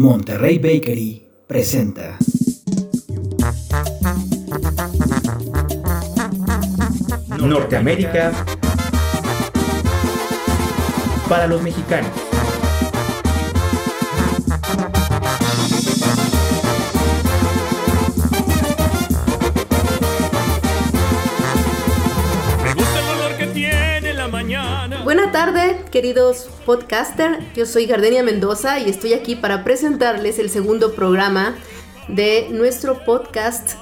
Monterrey Bakery presenta. Norteamérica para los mexicanos. Queridos podcaster. Yo soy Gardenia Mendoza y estoy aquí para presentarles el segundo programa de nuestro podcast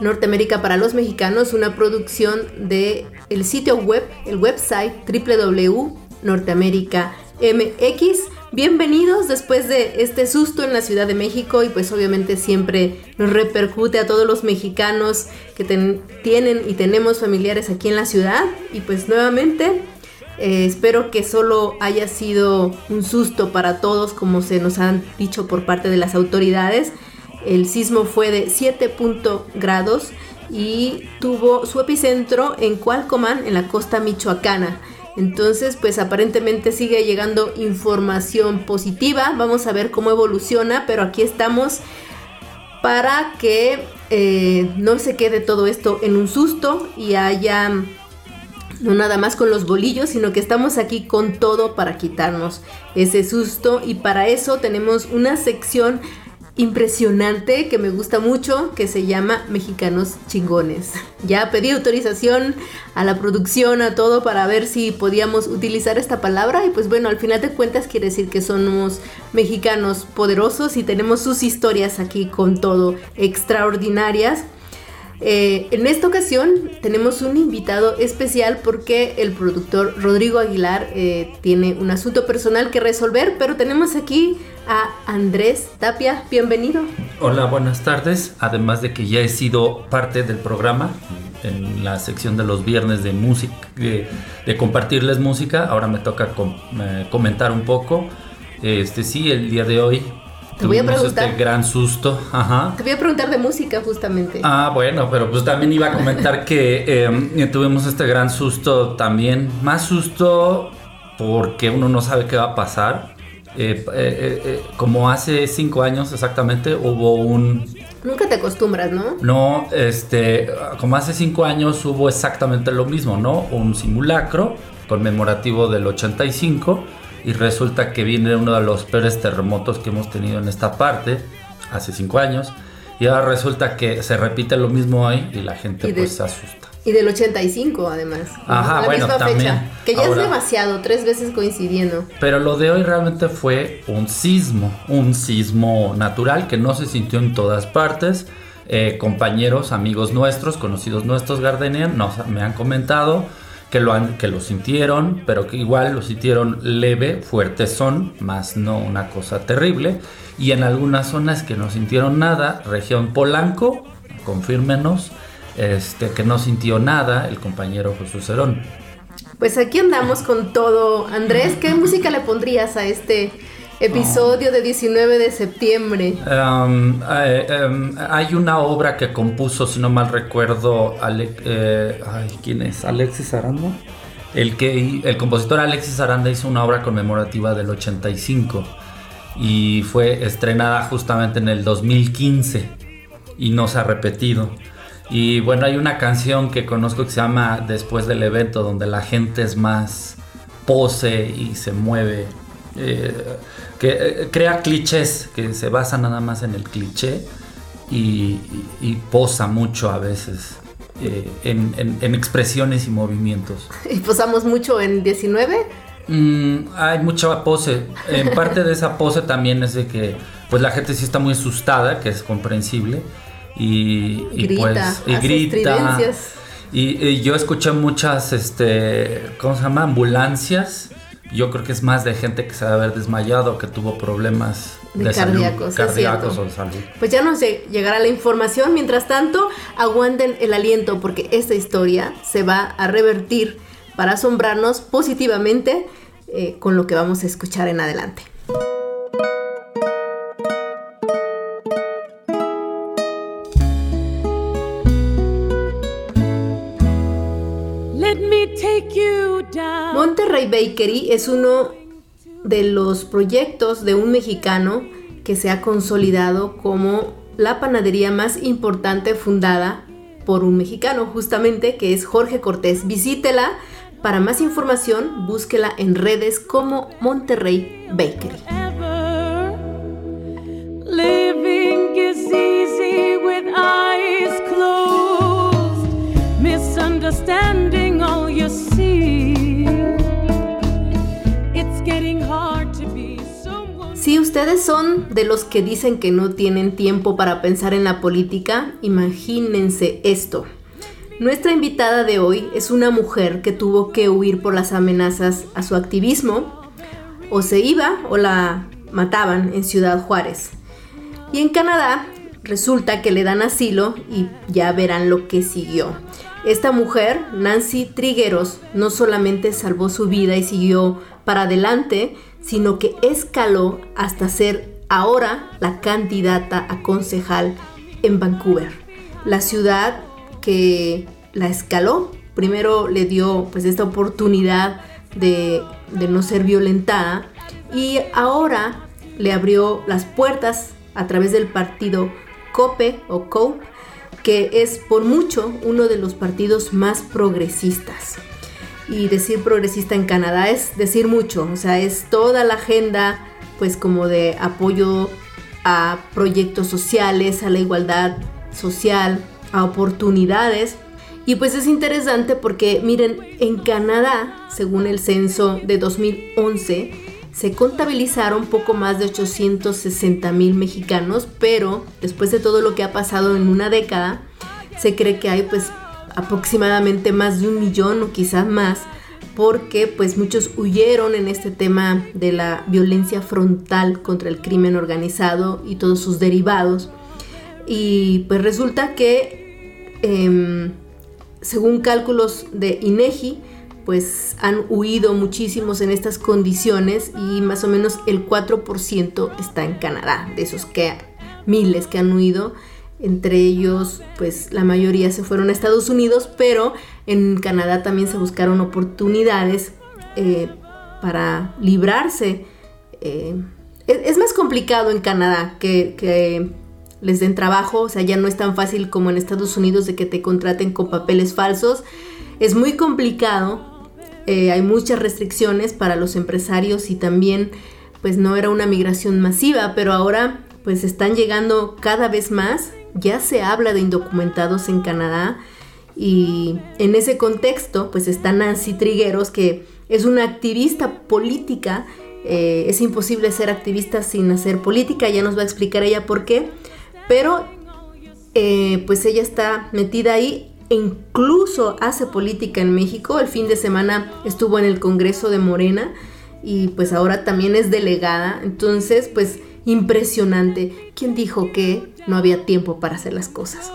Norteamérica para los Mexicanos, una producción de el sitio web, el website www.norteamerica.mx. Bienvenidos después de este susto en la Ciudad de México y pues obviamente siempre nos repercute a todos los mexicanos que tienen y tenemos familiares aquí en la ciudad y pues nuevamente eh, espero que solo haya sido un susto para todos, como se nos han dicho por parte de las autoridades. El sismo fue de 7 grados y tuvo su epicentro en Cualcomán, en la costa michoacana. Entonces, pues aparentemente sigue llegando información positiva. Vamos a ver cómo evoluciona, pero aquí estamos para que eh, no se quede todo esto en un susto y haya no nada más con los bolillos, sino que estamos aquí con todo para quitarnos ese susto. Y para eso tenemos una sección impresionante que me gusta mucho que se llama Mexicanos Chingones. Ya pedí autorización a la producción, a todo para ver si podíamos utilizar esta palabra. Y pues bueno, al final de cuentas quiere decir que somos mexicanos poderosos y tenemos sus historias aquí con todo extraordinarias eh, en esta ocasión tenemos un invitado especial porque el productor Rodrigo Aguilar eh, tiene un asunto personal que resolver, pero tenemos aquí a Andrés Tapia. Bienvenido. Hola, buenas tardes. Además de que ya he sido parte del programa en la sección de los viernes de música, de, compartirles música, ahora me toca eh, comentar un poco. Este sí, el día de hoy te voy a preguntar. Este gran susto. Ajá. Te voy a preguntar de música justamente. Ah, bueno, pero pues también iba a comentar que em, tuvimos este gran susto también. Más susto porque uno no sabe qué va a pasar. Eh, eh, eh, como hace cinco años exactamente hubo un... Nunca te acostumbras, ¿no? No, este, como hace cinco años hubo exactamente lo mismo, ¿no? Un simulacro conmemorativo del 85 y resulta que viene uno de los peores terremotos que hemos tenido en esta parte hace cinco años y ahora resulta que se repite lo mismo hoy y la gente pues se asusta. Y del 85 además. Ajá, bueno, también. que ya es demasiado, tres veces coincidiendo. Pero lo de hoy realmente fue un sismo, un sismo natural que no se sintió en todas partes. Eh, compañeros, amigos nuestros, conocidos nuestros Gardenian, nos, me han comentado que lo, han, que lo sintieron, pero que igual lo sintieron leve, fuertes son, más no una cosa terrible. Y en algunas zonas que no sintieron nada, región Polanco, confírmenos, este, que no sintió nada el compañero Jesús Herón. Pues aquí andamos con todo. Andrés, ¿qué música le pondrías a este Episodio de 19 de septiembre. Um, eh, em, hay una obra que compuso, si no mal recuerdo, eh, ¿quién es? Alexis Aranda. El, que, el compositor Alexis Aranda hizo una obra conmemorativa del 85 y fue estrenada justamente en el 2015 y no se ha repetido. Y bueno, hay una canción que conozco que se llama Después del evento, donde la gente es más pose y se mueve. Eh, que eh, crea clichés que se basa nada más en el cliché y, posa mucho a veces eh, en, expresiones y movimientos. ¿Y posamos mucho en 19? Mm, hay mucha pose. En parte de esa pose también es de que pues la gente sí está muy asustada, que es comprensible. Y, grita, pues, y grita. Y, y, yo escuché muchas, este, ¿cómo se llama? Ambulancias yo creo que es más de gente que se ha haber desmayado, que tuvo problemas de, cardíacos, cardíacos o salud. Pues ya nos llegará la información. Mientras tanto, aguanten el aliento porque esta historia se va a revertir para asombrarnos positivamente eh, con lo que vamos a escuchar en adelante. Monterrey Bakery es uno de los proyectos de un mexicano que se ha consolidado como la panadería más importante fundada por un mexicano, justamente, que es Jorge Cortés. Visítela. Para más información, búsquela en redes como Monterrey Bakery. Si ustedes son de los que dicen que no tienen tiempo para pensar en la política, imagínense esto. Nuestra invitada de hoy es una mujer que tuvo que huir por las amenazas a su activismo, o se iba o la mataban en Ciudad Juárez. Y en Canadá resulta que le dan asilo y ya verán lo que siguió. Esta mujer, Nancy Trigueros, no solamente salvó su vida y siguió para adelante, sino que escaló hasta ser ahora la candidata a concejal en Vancouver, la ciudad que la escaló. Primero le dio pues esta oportunidad de, no ser violentada y ahora le abrió las puertas a través del partido COPE o COPE, que es por mucho uno de los partidos más progresistas y decir progresista en Canadá es decir mucho, o sea, es toda la agenda pues como de apoyo a proyectos sociales, a la igualdad social, a oportunidades. Y pues es interesante porque miren, en Canadá, según el censo de 2011, se contabilizaron poco más de 860 mil mexicanos, pero después de todo lo que ha pasado en una década, se cree que hay pues aproximadamente más de un millón o quizás más, porque pues muchos huyeron en este tema de la violencia frontal contra el crimen organizado y todos sus derivados. Y pues resulta que, em, según cálculos de INEGI, pues han huido muchísimos en estas condiciones y más o menos el 4% está en Canadá, de esos que miles que han huido entre ellos, pues la mayoría se fueron a Estados Unidos, pero en Canadá también se buscaron oportunidades eh, para librarse. Eh, es, más complicado en Canadá que, les den trabajo, o sea, ya no es tan fácil como en Estados Unidos de que te contraten con papeles falsos. Es muy complicado, eh, hay muchas restricciones para los empresarios y también pues no era una migración masiva, pero ahora pues están llegando cada vez más ya se habla de indocumentados en Canadá y en ese contexto pues está Nancy Trigueros que es una activista política. Eh, es imposible ser activista sin hacer política, ya nos va a explicar ella por qué, pero eh, pues ella está metida ahí e incluso hace política en México. El fin de semana estuvo en el Congreso de Morena y pues ahora también es delegada. Entonces, pues impresionante. ¿Quién dijo que no había tiempo para hacer las cosas?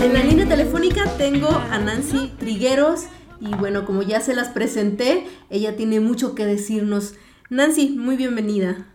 En la línea telefónica tengo a Nancy Trigueros y bueno, como ya se las presenté, ella tiene mucho que decirnos. Nancy, muy bienvenida.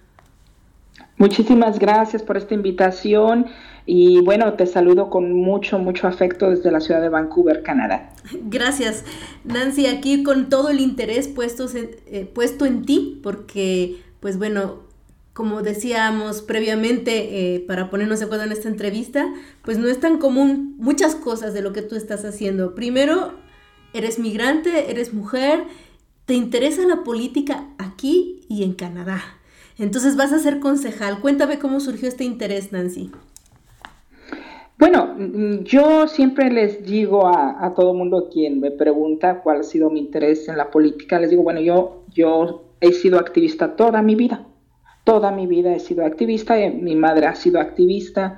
Muchísimas gracias por esta invitación y bueno, te saludo con mucho, mucho afecto desde la ciudad de Vancouver, Canadá. Gracias, Nancy, aquí con todo el interés puesto en, eh, puesto en ti, porque pues bueno, como decíamos previamente, eh, para ponernos de acuerdo en esta entrevista, pues no es tan común muchas cosas de lo que tú estás haciendo. Primero, eres migrante, eres mujer, te interesa la política aquí y en Canadá. Entonces vas a ser concejal. Cuéntame cómo surgió este interés, Nancy. Bueno, mm, yo siempre les digo a, todo mundo quien me pregunta cuál ha sido mi interés en la política, les digo, bueno, yo, yo he sido activista toda mi vida, toda mi vida he sido activista, eh, mi madre ha sido activista,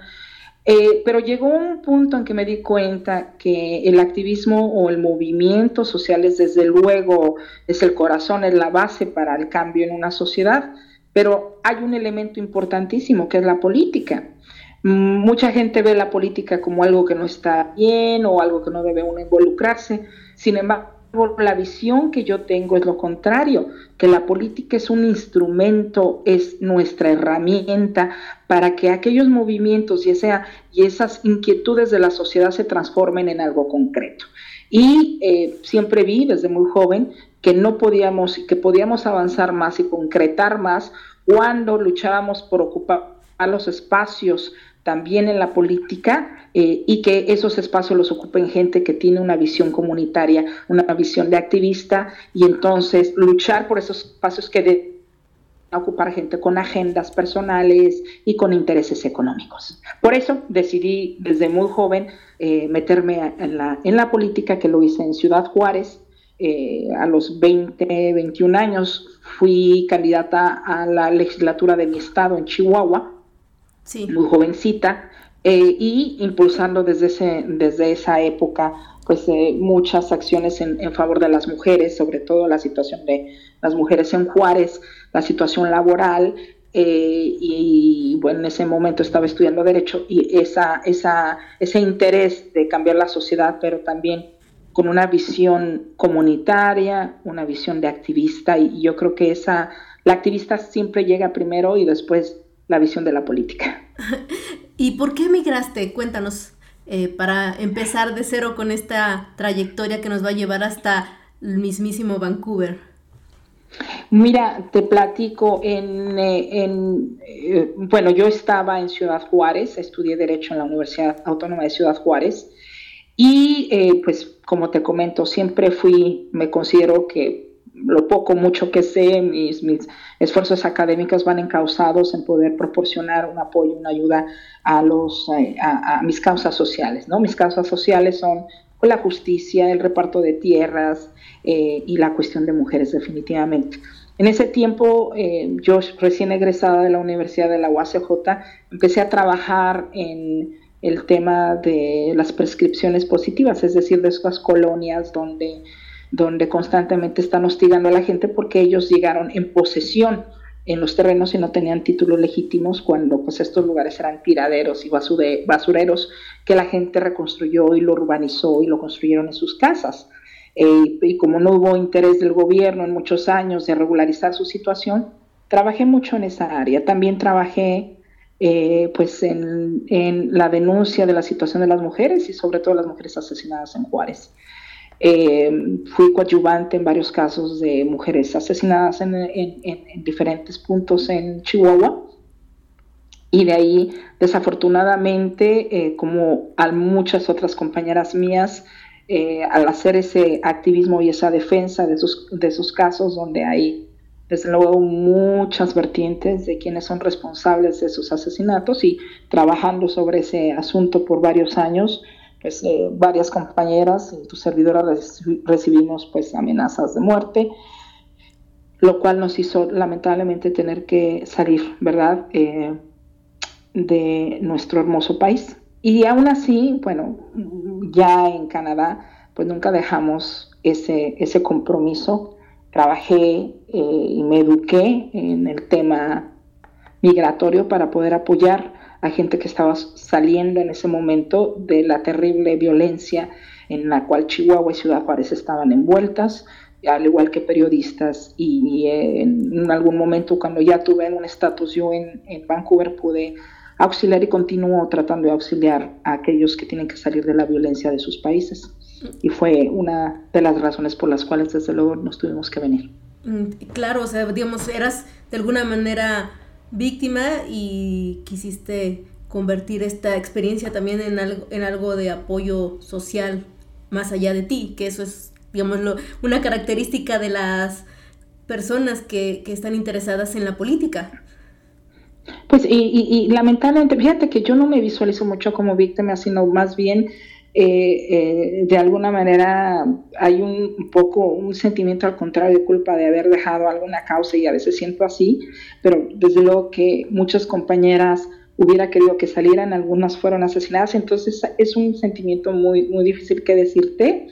eh, pero llegó un punto en que me di cuenta que el activismo o el movimiento social es desde luego, es el corazón, es la base para el cambio en una sociedad, pero hay un elemento importantísimo que es la política. Mucha gente ve la política como algo que no está bien o algo que no debe uno involucrarse. Sin embargo, la visión que yo tengo es lo contrario, que la política es un instrumento, es nuestra herramienta para que aquellos movimientos y, esas inquietudes de la sociedad se transformen en algo concreto. Y eh, siempre vi desde muy joven que no podíamos, que podíamos avanzar más y concretar más cuando luchábamos por ocupar los espacios también en la política eh, y que esos espacios los ocupen gente que tiene una visión comunitaria, una visión de activista y entonces luchar por esos espacios que de ocupar gente con agendas personales y con intereses económicos. Por eso decidí desde muy joven eh, meterme en la, en la política, que lo hice en Ciudad Juárez. Eh, a los 20, 21 años fui candidata a la legislatura de mi estado en Chihuahua muy jovencita, eh, y impulsando desde, ese, desde esa época pues eh, muchas acciones en, en, favor de las mujeres, sobre todo la situación de las mujeres en Juárez, la situación laboral, eh, y, bueno, en ese momento estaba estudiando Derecho y esa, esa, ese interés de cambiar la sociedad, pero también con una visión comunitaria, una visión de activista, y yo creo que esa, la activista siempre llega primero y después la visión de la política. ¿Y por qué emigraste? Cuéntanos, eh, para empezar de cero con esta trayectoria que nos va a llevar hasta el mismísimo Vancouver. Mira, te platico, en, eh, en eh, bueno, yo estaba en Ciudad Juárez, estudié Derecho en la Universidad Autónoma de Ciudad Juárez y pues como te comento, siempre fui, me considero que lo poco, mucho que sé, mis, mis esfuerzos académicos van encausados en poder proporcionar un apoyo, una ayuda a, los, eh, a, mis causas sociales. ¿no? Mis causas sociales son la justicia, el reparto de tierras eh, y la cuestión de mujeres definitivamente. En ese tiempo, eh, yo recién egresada de la Universidad de la UACJ, empecé a trabajar en el tema de las prescripciones positivas, es decir, de esas colonias donde donde constantemente están hostigando a la gente porque ellos llegaron en posesión en los terrenos y no tenían títulos legítimos cuando pues estos lugares eran tiraderos y basureros que la gente reconstruyó y lo urbanizó y lo construyeron en sus casas. Eh, y como no hubo interés del gobierno en muchos años de regularizar su situación, trabajé mucho en esa área. También trabajé eh, pues en, en, la denuncia de la situación de las mujeres y sobre todo las mujeres asesinadas en Juárez. Eh, fui coadyuvante en varios casos de mujeres asesinadas en, diferentes puntos en Chihuahua. Y de ahí, desafortunadamente, eh, como a muchas otras compañeras mías, eh, al hacer ese activismo y esa defensa de sus, de sus casos, donde hay, desde luego, muchas vertientes de quienes son responsables de sus asesinatos y trabajando sobre ese asunto por varios años, pues, eh, varias compañeras y tu servidora recibimos pues amenazas de muerte, lo cual nos hizo lamentablemente tener que salir, ¿verdad?, eh, de nuestro hermoso país. Y aún así, bueno, ya en Canadá, pues nunca dejamos ese, ese compromiso. Trabajé eh, y me eduqué en el tema migratorio para poder apoyar a gente que estaba saliendo en ese momento de la terrible violencia en la cual Chihuahua y Ciudad Juárez estaban envueltas, al igual que periodistas. Y, en algún momento, cuando ya tuve un estatus yo en, Vancouver, pude auxiliar y continúo tratando de auxiliar a aquellos que tienen que salir de la violencia de sus países. Y fue una de las razones por las cuales, desde luego, nos tuvimos que venir. Mm, claro, o sea, digamos, eras de alguna manera víctima y quisiste convertir esta experiencia también en algo, en algo de apoyo social más allá de ti, que eso es, digamos, una característica de las personas que, que están interesadas en la política. Pues y, y, lamentablemente, fíjate que yo no me visualizo mucho como víctima, sino más bien eh, eh, de alguna manera hay un, poco un sentimiento al contrario de culpa de haber dejado alguna causa y a veces siento así, pero desde luego que muchas compañeras hubiera querido que salieran, algunas fueron asesinadas, entonces es un sentimiento muy, muy difícil que decirte,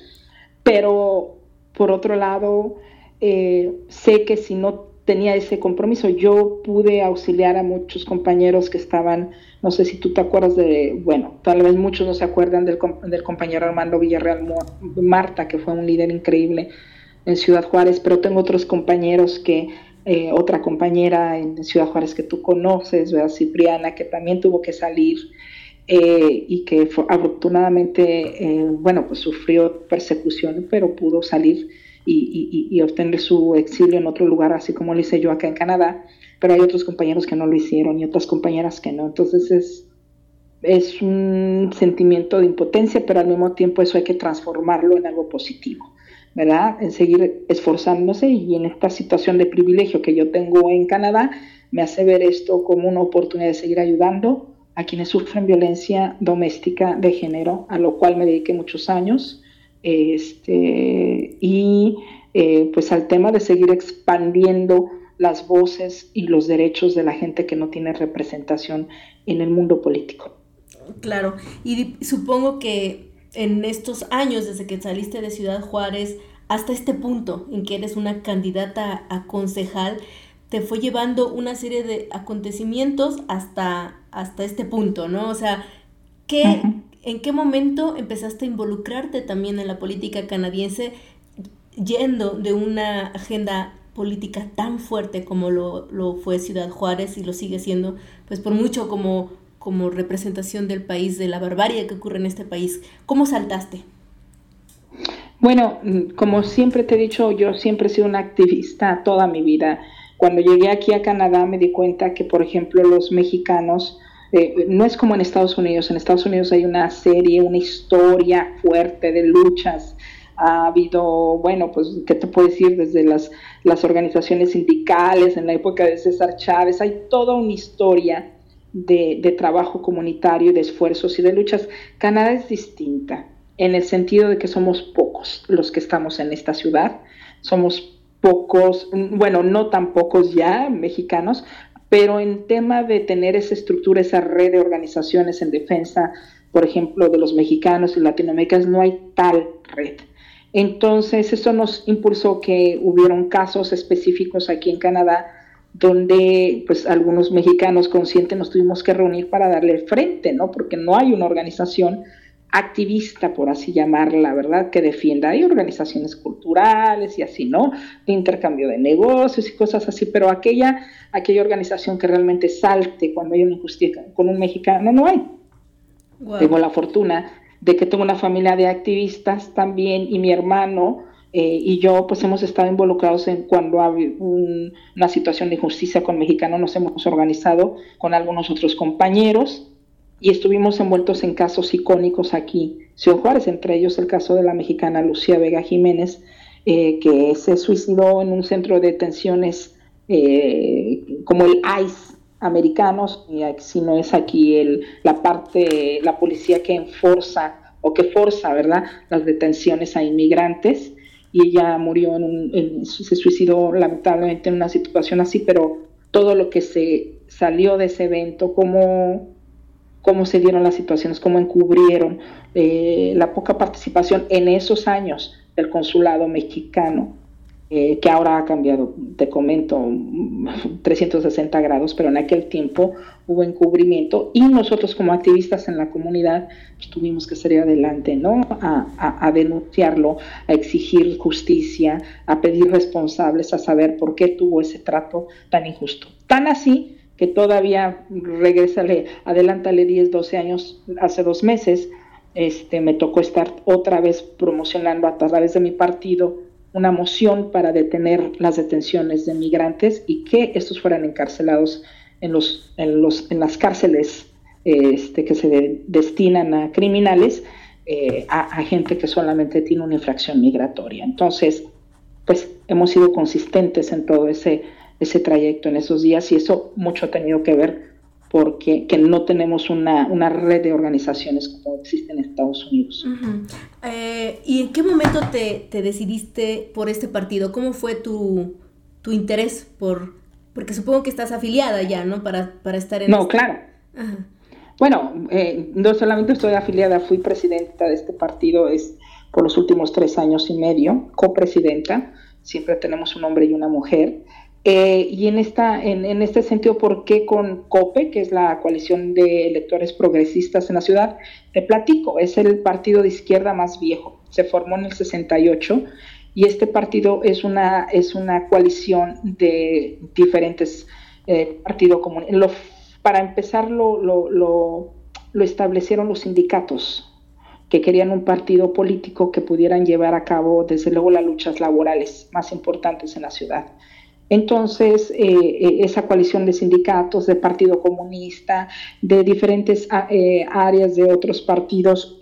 pero por otro lado, eh, sé que si no tenía ese compromiso. Yo pude auxiliar a muchos compañeros que estaban, no sé si tú te acuerdas de, bueno, tal vez muchos no se acuerdan del, del compañero Armando Villarreal Marta, que fue un líder increíble en Ciudad Juárez, pero tengo otros compañeros que, eh, otra compañera en Ciudad Juárez que tú conoces, ¿verdad? Cipriana, que también tuvo que salir. eh, y que afortunadamente, eh, bueno, pues sufrió persecución, pero pudo salir y, y, obtener su exilio en otro lugar, así como lo hice yo acá en Canadá, pero hay otros compañeros que no lo hicieron y otras compañeras que no. Entonces es, es un sentimiento de impotencia, pero al mismo tiempo eso hay que transformarlo en algo positivo. ¿verdad? En seguir esforzándose y en esta situación de privilegio que yo tengo en Canadá, me hace ver esto como una oportunidad de seguir ayudando a quienes sufren violencia doméstica de género, a lo cual me dediqué muchos años, este, y eh, pues al tema de seguir expandiendo las voces y los derechos de la gente que no tiene representación en el mundo político. Claro, y supongo que en estos años, desde que saliste de Ciudad Juárez hasta este punto en que eres una candidata a concejal, te fue llevando una serie de acontecimientos hasta, hasta este punto, ¿no? O sea, ¿qué, ¿en qué momento empezaste a involucrarte también en la política canadiense yendo de una agenda política tan fuerte como lo, lo fue Ciudad Juárez y lo sigue siendo, pues por mucho como como representación del país, de la barbarie que ocurre en este país. ¿Cómo saltaste? Bueno, mm, como siempre te he dicho, yo siempre he sido una activista toda mi vida. Cuando llegué aquí a Canadá me di cuenta que, por ejemplo, los mexicanos, eh, no es como en Estados Unidos, en Estados Unidos hay una serie, una historia fuerte de luchas. Ha habido, bueno, pues, ¿qué te puedo decir? Desde las, las organizaciones sindicales, en la época de César Chávez, hay toda una historia de, trabajo comunitario, de esfuerzos y de luchas. Canadá es distinta en el sentido de que somos pocos los que estamos en esta ciudad, somos pocos, bueno, no tan pocos ya mexicanos, pero en tema de tener esa estructura, esa red de organizaciones en defensa, por ejemplo, de los mexicanos y latinoamericanos, no hay tal red. Entonces, eso nos impulsó que hubieron casos específicos aquí en Canadá donde pues algunos mexicanos conscientes nos tuvimos que reunir para darle frente, ¿no? Porque no hay una organización activista, por así llamarla, ¿verdad?, que defienda. Hay organizaciones culturales y así, ¿no? De intercambio de negocios y cosas así, pero aquella, aquella organización que realmente salte cuando hay una injusticia con un mexicano, no hay. Tengo la fortuna de que tengo una familia de activistas también y mi hermano eh, y yo pues hemos estado involucrados en cuando hay una situación de injusticia con mexicanos, nos hemos organizado con algunos otros compañeros y estuvimos envueltos en casos icónicos aquí, Ciudad Juárez, entre ellos el caso de la mexicana Lucía Vega Jiménez, eh, que se suicidó en un centro de detenciones eh, como el ICE americanos, si no es aquí el, la parte, la policía que enforza o que forza, ¿verdad?, las detenciones a inmigrantes y ella murió en un, se suicidó lamentablemente en una situación así, pero todo lo que se salió de ese evento, cómo, cómo se dieron las situaciones, cómo encubrieron eh, la poca participación en esos años del consulado mexicano eh, que ahora ha cambiado, te comento, 360 grados, pero en aquel tiempo hubo encubrimiento y nosotros como activistas en la comunidad pues, tuvimos que salir adelante, ¿no? A, a, denunciarlo, a exigir justicia, a pedir responsables, a saber por qué tuvo ese trato tan injusto. Tan así que todavía, regrésale, adelántale 10, 12 años, hace dos meses, este, me tocó estar otra vez promocionando a través de mi partido una moción para detener las detenciones de migrantes y que estos fueran encarcelados en, los, en, los, en las cárceles este, que se destinan a criminales, eh, a, gente que solamente tiene una infracción migratoria. Entonces, pues hemos sido consistentes en todo ese, ese trayecto en esos días y eso mucho ha tenido que ver porque que no tenemos una, una, red de organizaciones como existe en Estados Unidos. Eh, ¿Y en qué momento te, te, decidiste por este partido? ¿Cómo fue tu, tu, interés por...? Porque supongo que estás afiliada ya, ¿no? Para, para estar en... No, este claro. Bueno, eh, no solamente estoy afiliada, fui presidenta de este partido es, por los últimos tres años y medio, copresidenta, siempre tenemos un hombre y una mujer. Eh, y en, esta, en, este sentido, ¿por qué con COPE, que es la coalición de electores progresistas en la ciudad? Te platico, es el partido de izquierda más viejo, se formó en el 68 y este partido es una, es una coalición de diferentes eh, partidos comunes. Para empezar, lo, lo establecieron los sindicatos, que querían un partido político que pudieran llevar a cabo, desde luego, las luchas laborales más importantes en la ciudad. Entonces, eh, eh, esa coalición de sindicatos, de Partido Comunista, de diferentes ah, eh, áreas de otros partidos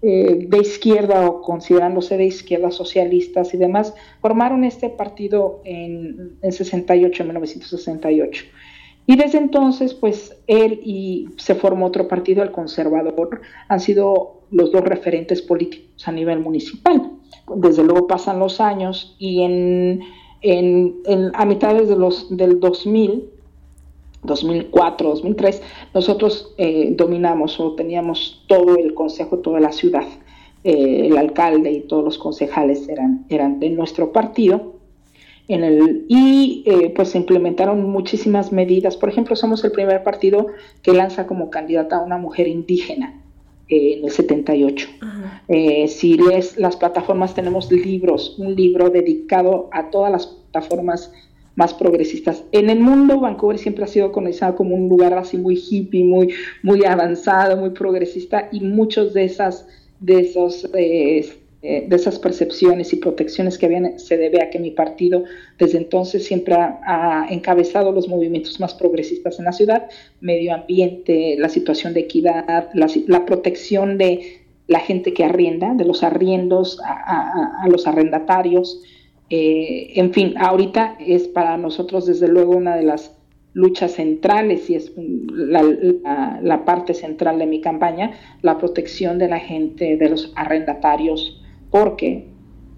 de izquierda o considerándose de izquierda socialistas y demás, formaron este partido en, en 68, en 1968. Y desde entonces, pues él y se formó otro partido, el conservador, han sido los dos referentes políticos a nivel municipal. Desde luego pasan los años y en en, a mitades de los, del 2000, 2004, 2003, nosotros eh, dominamos o teníamos todo el consejo, toda la ciudad. Eh, el alcalde y todos los concejales eran, eran de nuestro partido. En el, y eh, pues se implementaron muchísimas medidas. Por ejemplo, somos el primer partido que lanza como candidata a una mujer indígena en el 78. Eh, si lees las plataformas, tenemos libros, un libro dedicado a todas las plataformas más progresistas. En el mundo, Vancouver siempre ha sido conocido como un lugar así muy hippie, muy, muy avanzado, muy progresista, y muchos de esas, de esos eh, eh, de esas percepciones y protecciones que habían, se debe a que mi partido desde entonces siempre ha, encabezado los movimientos más progresistas en la ciudad, medio ambiente, la situación de equidad, la, protección de la gente que arrienda, de los arriendos a, los arrendatarios. Eh, en fin, ahorita es para nosotros desde luego una de las luchas centrales y es la, la, parte central de mi campaña, la protección de la gente, de los arrendatarios, porque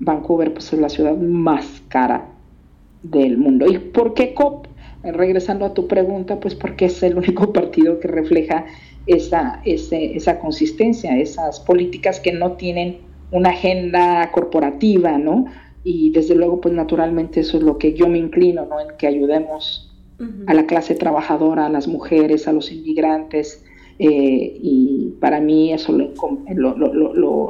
Vancouver pues, es la ciudad más cara del mundo. ¿Y por qué COP? Regresando a tu pregunta, pues porque es el único partido que refleja esa, esa consistencia, esas políticas que no tienen una agenda corporativa, ¿no? Y desde luego, pues naturalmente eso es lo que yo me inclino, ¿no? En que ayudemos a la clase trabajadora, a las mujeres, a los inmigrantes, eh, y para mí eso lo,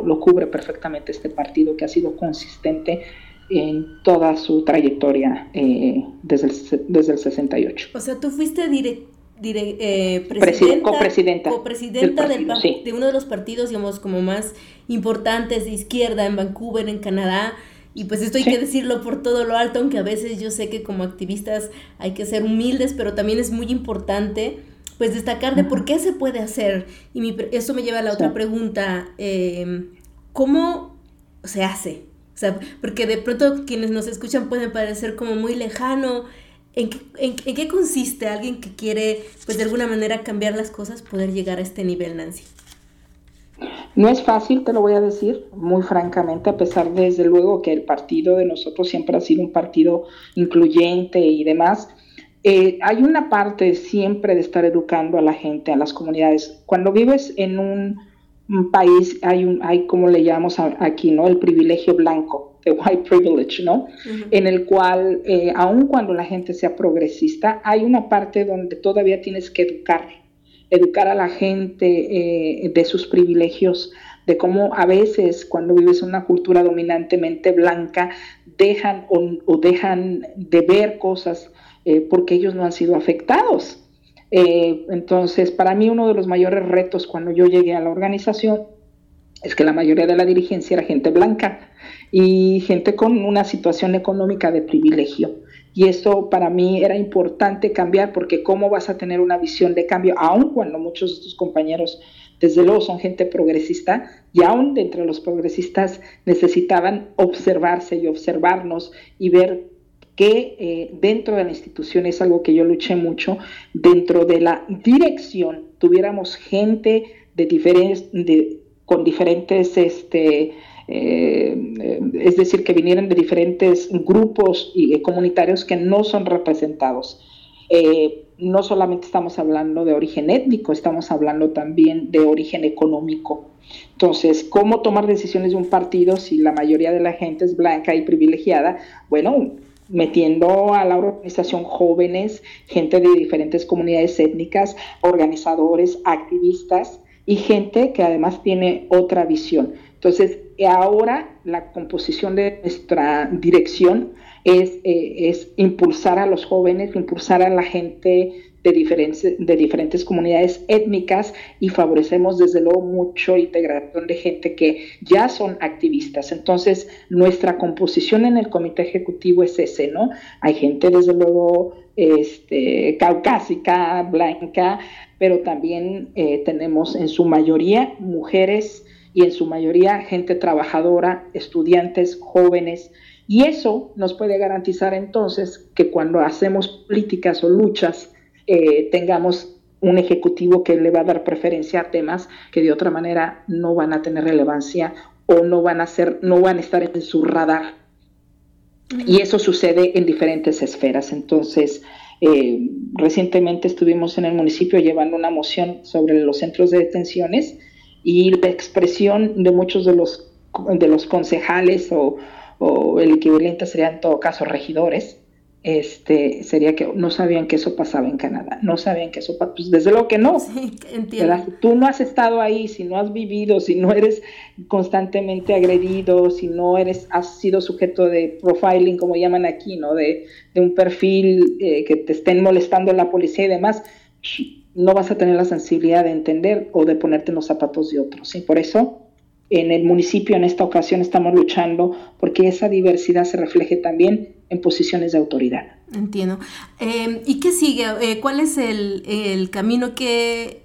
lo, cubre perfectamente este partido que ha sido consistente en toda su trayectoria eh, desde, el, desde el 68. O sea, tú fuiste eh, presidenta, copresidenta, copresidenta del de uno de los partidos, digamos, como más importantes de izquierda en Vancouver, en Canadá. Y pues esto hay que decirlo por todo lo alto, aunque a veces yo sé que como activistas hay que ser humildes, pero también es muy importante pues destacar de por qué se puede hacer. Y mi, eso me lleva a la otra pregunta, em, ¿cómo se hace? O sea, porque de pronto quienes nos escuchan pueden parecer como muy lejano. ¿En qué, en, qué consiste alguien que quiere, pues de alguna manera, cambiar las cosas, poder llegar a este nivel, Nancy? No es fácil, te lo voy a decir muy francamente, a pesar desde luego que el partido de nosotros siempre ha sido un partido incluyente y demás. Eh, hay una parte siempre de estar educando a la gente, a las comunidades. Cuando vives en un, país, hay, un, hay como le llamamos aquí, ¿no? El privilegio blanco, the white privilege, ¿no? En el cual, eh, aun cuando la gente sea progresista, hay una parte donde todavía tienes que educar, educar a la gente eh, de sus privilegios, de cómo a veces cuando vives en una cultura dominantemente blanca, dejan o dejan de ver cosas eh, porque ellos no han sido afectados. Eh, entonces, para mí uno de los mayores retos cuando yo llegué a la organización es que la mayoría de la dirigencia era gente blanca y gente con una situación económica de privilegio. Y eso para mí era importante cambiar porque cómo vas a tener una visión de cambio, aun cuando muchos de tus compañeros, desde luego, son gente progresista, y aún de entre los progresistas necesitaban observarse y observarnos y ver que eh, dentro de la institución es algo que yo luché mucho, dentro de la dirección tuviéramos gente de diferentes, con diferentes, este, eh, es decir, que vinieran de diferentes grupos y, eh, comunitarios que no son representados. no solamente estamos hablando de origen étnico, estamos hablando también de origen económico. Entonces, ¿cómo tomar decisiones de un partido si la mayoría de la gente es blanca y privilegiada? Bueno, metiendo a la organización jóvenes, gente de diferentes comunidades étnicas, organizadores, activistas y gente que además tiene otra visión. Entonces, ahora la composición de nuestra dirección es, eh, es impulsar a los jóvenes, impulsar a la gente de diferentes, de diferentes comunidades étnicas y favorecemos desde luego mucho integración de gente que ya son activistas. Entonces, nuestra composición en el comité ejecutivo es ese, ¿no? Hay gente desde luego este, caucásica, blanca, pero también eh, tenemos en su mayoría mujeres y en su mayoría gente trabajadora, estudiantes, jóvenes, y eso nos puede garantizar entonces que cuando hacemos políticas o luchas eh, tengamos un ejecutivo que le va a dar preferencia a temas que de otra manera no van a tener relevancia o no van a ser, no van a estar en su radar. Y eso sucede en diferentes esferas. Entonces, eh, recientemente estuvimos en el municipio llevando una moción sobre los centros de detenciones y la expresión de muchos de los, de los concejales o, o el equivalente sería en todo caso regidores, este, sería que no sabían que eso pasaba en Canadá, no sabían que eso pasaba, pues desde luego que no. Sí, entiendo. Tú no has estado ahí, si no has vivido, si no eres constantemente agredido, si no eres, has sido sujeto de profiling, como llaman aquí, ¿no? De, de un perfil eh, que te estén molestando la policía y demás, no vas a tener la sensibilidad de entender o de ponerte en los zapatos de otros, ¿sí? Por eso en el municipio en esta ocasión estamos luchando porque esa diversidad se refleje también en posiciones de autoridad. Entiendo. Eh, ¿Y qué sigue? Eh, ¿Cuál es el, el camino que,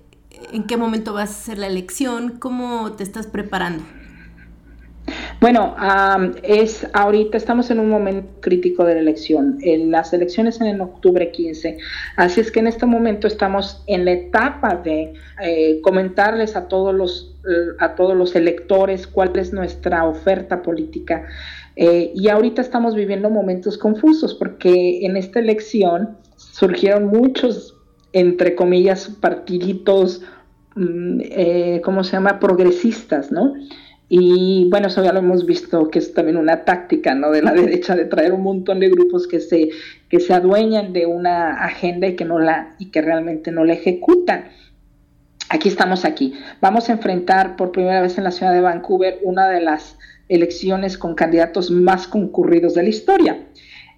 en qué momento vas a hacer la elección? ¿Cómo te estás preparando? Bueno, es ahorita estamos en un momento crítico de la elección. En las elecciones en el octubre 15. Así es que en este momento estamos en la etapa de eh, comentarles a todos los eh, a todos los electores cuál es nuestra oferta política. Eh, y ahorita estamos viviendo momentos confusos porque en esta elección surgieron muchos, entre comillas, partiditos, mm, ¿cómo se llama?, progresistas, ¿no? Y bueno, eso ya lo hemos visto que es también una táctica ¿no? de la derecha de traer un montón de grupos que se, que se adueñan de una agenda y que, no la, y que realmente no la ejecutan. Aquí estamos aquí. Vamos a enfrentar por primera vez en la ciudad de Vancouver una de las elecciones con candidatos más concurridos de la historia.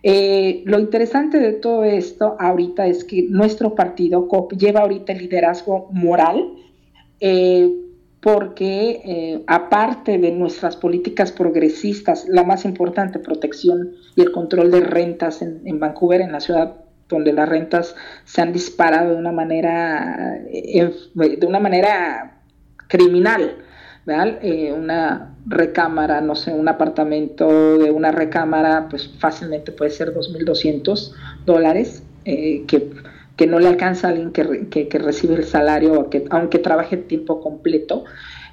Eh, lo interesante de todo esto ahorita es que nuestro partido COP lleva ahorita el liderazgo moral. Eh, porque eh, aparte de nuestras políticas progresistas, la más importante, protección y el control de rentas en, Vancouver, en la ciudad donde las rentas se han disparado de una manera, eh, de una manera criminal. Eh, una recámara, no sé, un apartamento de una recámara, pues fácilmente puede ser 2.200 dólares, que que no le alcanza a alguien que, que, recibe el salario, que, aunque trabaje tiempo completo.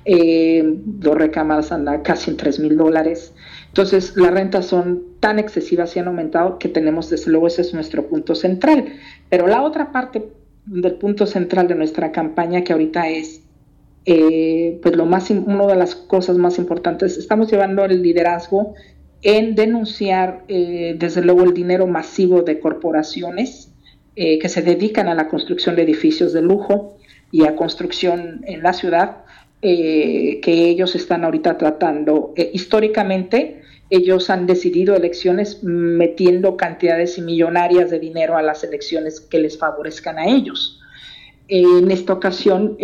Eh, dos recámaras andan casi en 3 mil dólares. Entonces, las rentas son tan excesivas y han aumentado que tenemos, desde luego, ese es nuestro punto central. Pero la otra parte del punto central de nuestra campaña, que ahorita es, eh, pues lo más, una de las cosas más importantes, estamos llevando el liderazgo en denunciar, eh, desde luego, el dinero masivo de corporaciones eh, que se dedican a la construcción de edificios de lujo y a construcción en la ciudad, eh, que ellos están ahorita tratando. Eh, históricamente, ellos han decidido elecciones metiendo cantidades millonarias de dinero a las elecciones que les favorezcan a ellos. En esta ocasión,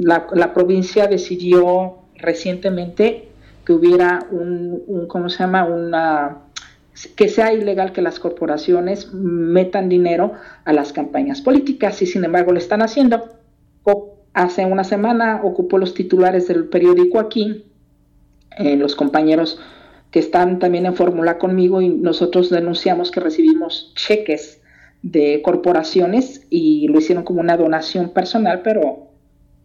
la, la, provincia decidió recientemente que hubiera un, un ¿cómo se llama? Una que sea ilegal que las corporaciones metan dinero a las campañas políticas y sin embargo lo están haciendo. hace una semana ocupó los titulares del periódico aquí, eh, los compañeros que están también en fórmula conmigo y nosotros denunciamos que recibimos cheques de corporaciones y lo hicieron como una donación personal, pero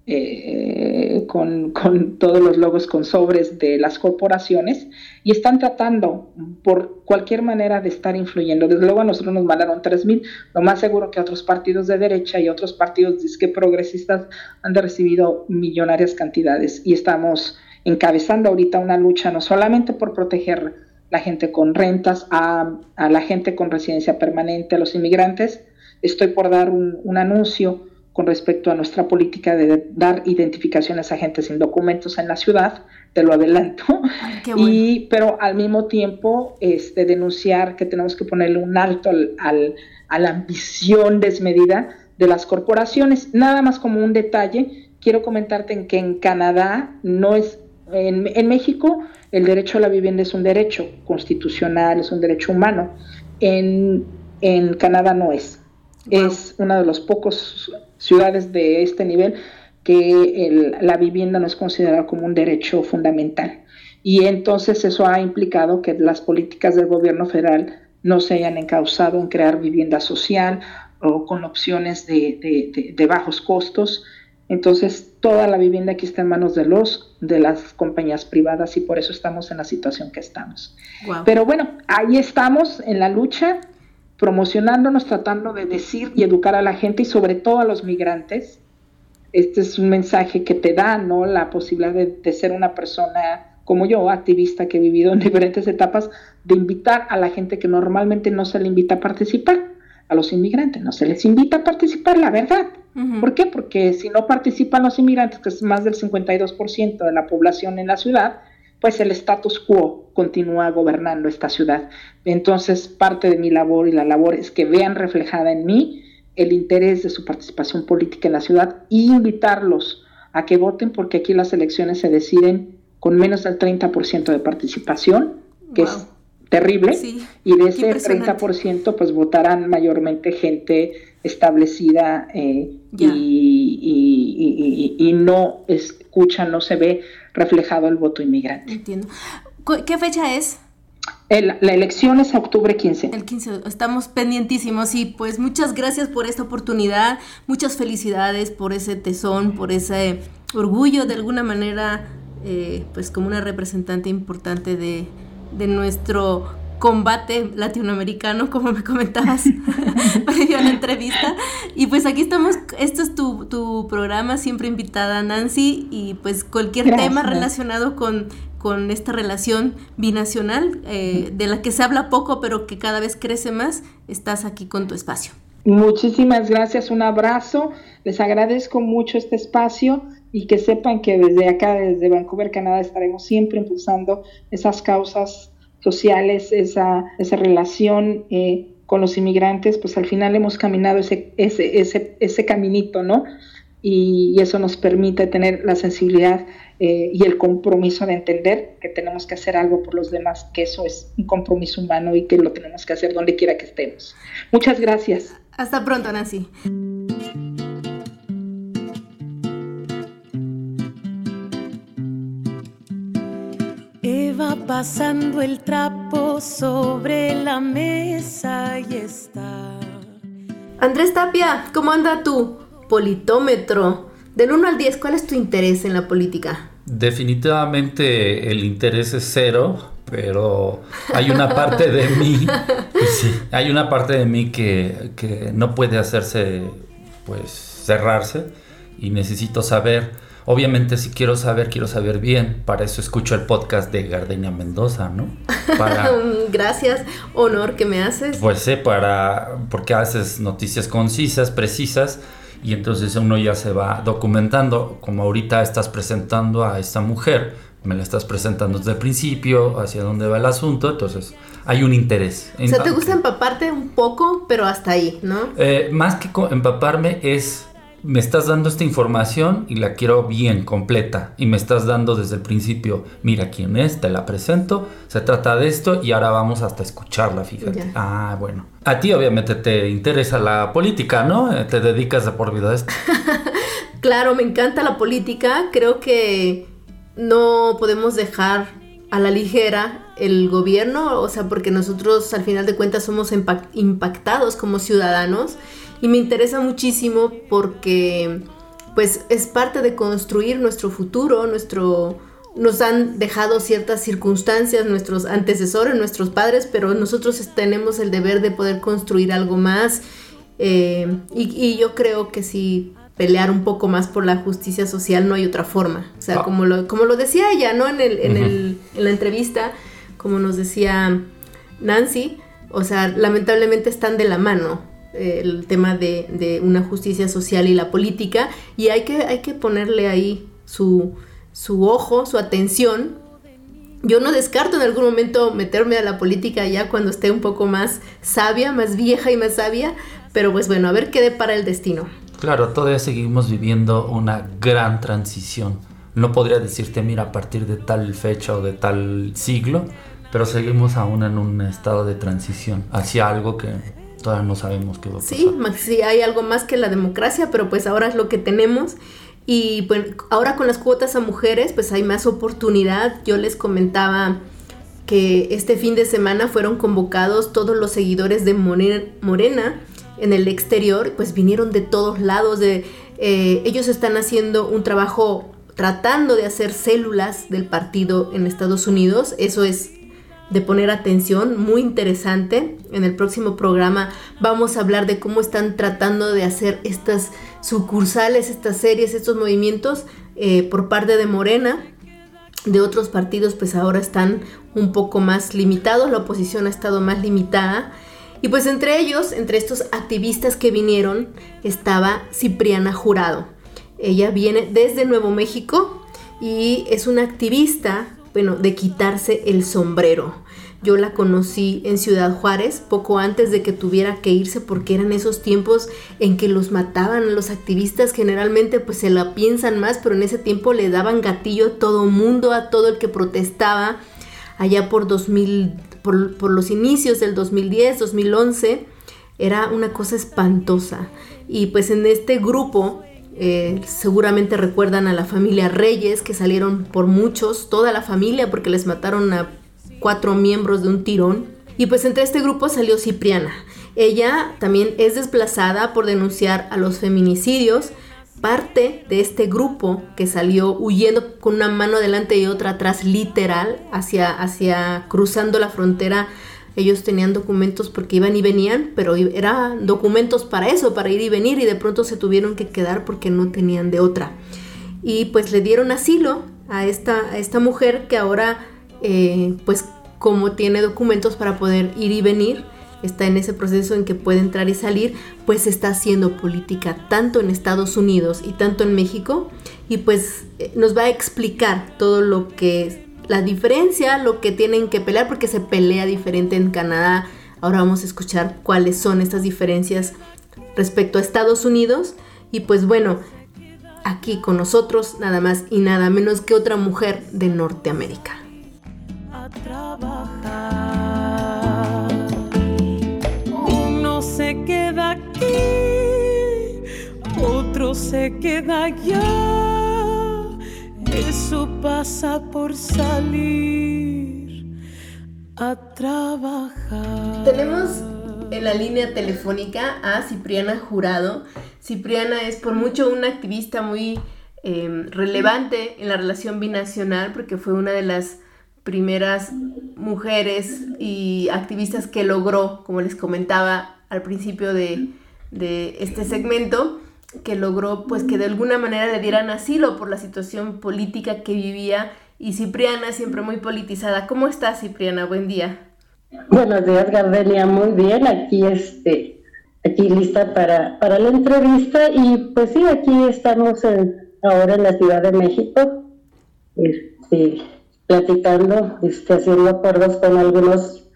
eh, con, todos los logos con sobres de las corporaciones y están tratando por cualquier manera de estar influyendo. Desde luego a nosotros nos mandaron 3.000, lo más seguro que otros partidos de derecha y otros partidos disque progresistas han recibido millonarias cantidades y estamos encabezando ahorita una lucha no solamente por proteger la gente con rentas, a, la gente con residencia permanente, a los inmigrantes. Estoy por dar un, un anuncio con respecto a nuestra política de dar identificaciones a gente sin documentos en la ciudad, te lo adelanto, y, pero al mismo tiempo este, denunciar que tenemos que ponerle un alto al, a la ambición desmedida de las corporaciones. Nada más como un detalle, quiero comentarte en que en Canadá no es, en, en México el derecho a la vivienda es un derecho constitucional, es un derecho humano, en, en Canadá no es. Es una de los pocos ciudades de este nivel que la vivienda no es considerada como un derecho fundamental. Y entonces eso ha implicado que las políticas del gobierno federal no se hayan encauzado en crear vivienda social o con opciones de, bajos costos. Entonces, toda la vivienda aquí está en manos de los de las compañías privadas y por eso estamos en la situación que estamos. Pero bueno, ahí estamos en la lucha promocionándonos, tratando de decir y educar a la gente y sobre todo a los migrantes. Este es un mensaje que te da, ¿no? La posibilidad de, ser una persona como yo, activista que he vivido en diferentes etapas, de invitar a la gente que normalmente no se le invita a participar, a los inmigrantes, no se les invita a participar, la verdad. ¿Por qué? Porque si no participan los inmigrantes, que es más del 52% de la población en la ciudad, pues el status quo continúa gobernando esta ciudad. Entonces, parte de mi labor y la labor es que vean reflejada en mí el interés de su participación política en la ciudad y invitarlos a que voten porque aquí las elecciones se deciden con menos del 30% de participación, que es terrible, y de ese 30% pues votarán mayormente gente establecida eh, y, y, no escucha, no se ve reflejado el voto inmigrante. Entiendo. ¿Qué fecha es? la elección es octubre 15. El 15, estamos pendientísimos y pues muchas gracias por esta oportunidad, muchas felicidades por ese tesón, por ese orgullo de alguna manera, eh, pues como una representante importante de, de nuestro combate latinoamericano, como me comentabas previo a la entrevista. Y pues aquí estamos, esto es tu, tu programa, siempre invitada Nancy, y pues cualquier tema relacionado con, con esta relación binacional, eh, de la que se habla poco, pero que cada vez crece más, estás aquí con tu espacio. Muchísimas gracias, un abrazo, les agradezco mucho este espacio y que sepan que desde acá, desde Vancouver, Canadá, estaremos siempre impulsando esas causas sociales, esa, esa relación eh, con los inmigrantes, pues al final hemos caminado ese, ese, ese, caminito, ¿no? Y, eso nos permite tener la sensibilidad eh, y el compromiso de entender que tenemos que hacer algo por los demás, que eso es un compromiso humano y que lo tenemos que hacer donde quiera que estemos. Muchas gracias. Hasta pronto, Nancy. Va pasando el trapo sobre la mesa y está. Andrés Tapia, ¿cómo anda tu politómetro? Del 1 al 10, ¿cuál es tu interés en la política? Definitivamente el interés es cero, pero hay una parte de mí, hay una parte de mí que, que no puede hacerse, pues, cerrarse y necesito saber Obviamente si quiero saber, quiero saber bien. Para eso escucho el podcast de Gardenia Mendoza, ¿no? Para, Gracias, honor que me haces. Pues sí, para, porque haces noticias concisas, precisas, y entonces uno ya se va documentando, como ahorita estás presentando a esta mujer, me la estás presentando desde el principio, hacia dónde va el asunto, entonces hay un interés. O sea, te gusta empaparte un poco, pero hasta ahí, ¿no? Eh, más que empaparme es me estás dando esta información y la quiero bien, completa. Y me estás dando desde el principio, mira quién es, te la presento, se trata de esto y ahora vamos hasta escucharla, fíjate. Ah, bueno. A ti obviamente te interesa la política, ¿no? Eh, te dedicas de por vida a esto. claro, me encanta la política. Creo que no podemos dejar a la ligera el gobierno, o sea, porque nosotros al final de cuentas somos impactados como ciudadanos y me interesa muchísimo porque pues es parte de construir nuestro futuro, nuestro nos han dejado ciertas circunstancias nuestros antecesores, nuestros padres, pero nosotros tenemos el deber de poder construir algo más eh, y, yo creo que si pelear un poco más por la justicia social no hay otra forma. O sea, ah. como, lo, como lo decía ella, ¿no? En, el, en, el, en la entrevista, como nos decía Nancy, o sea, lamentablemente están de la mano el tema de, una justicia social y la política y hay que, hay que ponerle ahí su, su ojo, su atención. Yo no descarto en algún momento meterme a la política ya cuando esté un poco más sabia, más vieja y más sabia, pero pues bueno, a ver qué para el destino. Claro, todavía seguimos viviendo una gran transición. No podría decirte, mira, a partir de tal fecha o de tal siglo, pero seguimos aún en un estado de transición hacia algo que todavía no sabemos qué va a pasar. Sí, sí, hay algo más que la democracia, pero pues ahora es lo que tenemos. Y pues ahora con las cuotas a mujeres, pues hay más oportunidad. Yo les comentaba que este fin de semana fueron convocados todos los seguidores de Morena en el exterior, pues vinieron de todos lados. De, eh, ellos están haciendo un trabajo tratando de hacer células del partido en Estados Unidos. Eso es de poner atención, muy interesante. En el próximo programa vamos a hablar de cómo están tratando de hacer estas sucursales, estas series, estos movimientos eh, por parte de Morena. De otros partidos pues ahora están un poco más limitados, la oposición ha estado más limitada. Y pues entre ellos, entre estos activistas que vinieron, estaba Cipriana Jurado. Ella viene desde Nuevo México y es una activista bueno, de quitarse el sombrero. Yo la conocí en Ciudad Juárez poco antes de que tuviera que irse porque eran esos tiempos en que los mataban los activistas. Generalmente pues se la piensan más pero en ese tiempo le daban gatillo a todo mundo, a todo el que protestaba. Allá por 2000, por, los inicios del 2010, 2011 era una cosa espantosa. Y pues en este grupo eh, seguramente recuerdan a la familia Reyes, que salieron por muchos, toda la familia, porque les mataron a cuatro miembros de un tirón. Y pues entre este grupo salió Cipriana. Ella también es desplazada por denunciar a los feminicidios. Parte de este grupo que salió huyendo con una mano adelante y otra atrás, literal, hacia, hacia cruzando la frontera ellos tenían documentos porque iban y venían, pero eran documentos para eso, para ir y venir, y de pronto se tuvieron que quedar porque no tenían de otra. Y pues le dieron asilo a esta, a esta mujer que ahora, eh, pues como tiene documentos para poder ir y venir, está en ese proceso en que puede entrar y salir, pues está haciendo política tanto en Estados Unidos y tanto en México, y pues eh, nos va a explicar todo lo que la diferencia, lo que tienen que pelear, porque se pelea diferente en Canadá. Ahora vamos a escuchar cuáles son estas diferencias respecto a Estados Unidos. Y pues bueno, aquí con nosotros nada más y nada menos que otra mujer de Norteamérica. A trabajar. Uno se queda aquí, otro se queda allá eso pasa por salir a trabajar. Tenemos en la línea telefónica a Cipriana Jurado. Cipriana es por mucho una activista muy em, relevante en la relación binacional porque fue una de las primeras mujeres y activistas que logró, como les comentaba al principio de, de este segmento, que logró pues que de alguna manera le dieran asilo por la situación política que vivía y Cipriana siempre muy politizada. ¿Cómo estás Cipriana? Buen día. Buenos días Gardelia, muy bien, aquí este, aquí lista para, para la entrevista y pues sí, aquí estamos ahora en la Ciudad de México, este, platicando, este, haciendo acuerdos con algunos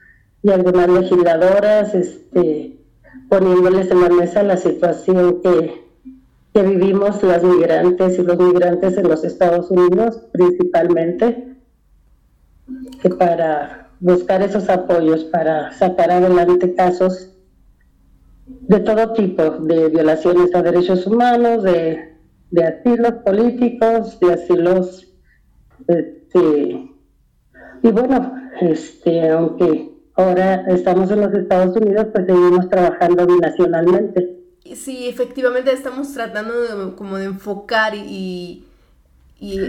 y algunas legisladoras, este, poniéndoles en la mesa la situación que que vivimos las migrantes y los migrantes en los Estados Unidos principalmente, para buscar esos apoyos para sacar adelante casos de todo tipo, de violaciones a derechos humanos, de, de asilos políticos, de asilos, este, y bueno, este, aunque ahora estamos en los Estados Unidos, pues seguimos trabajando binacionalmente sí, efectivamente estamos tratando de, como de enfocar y, y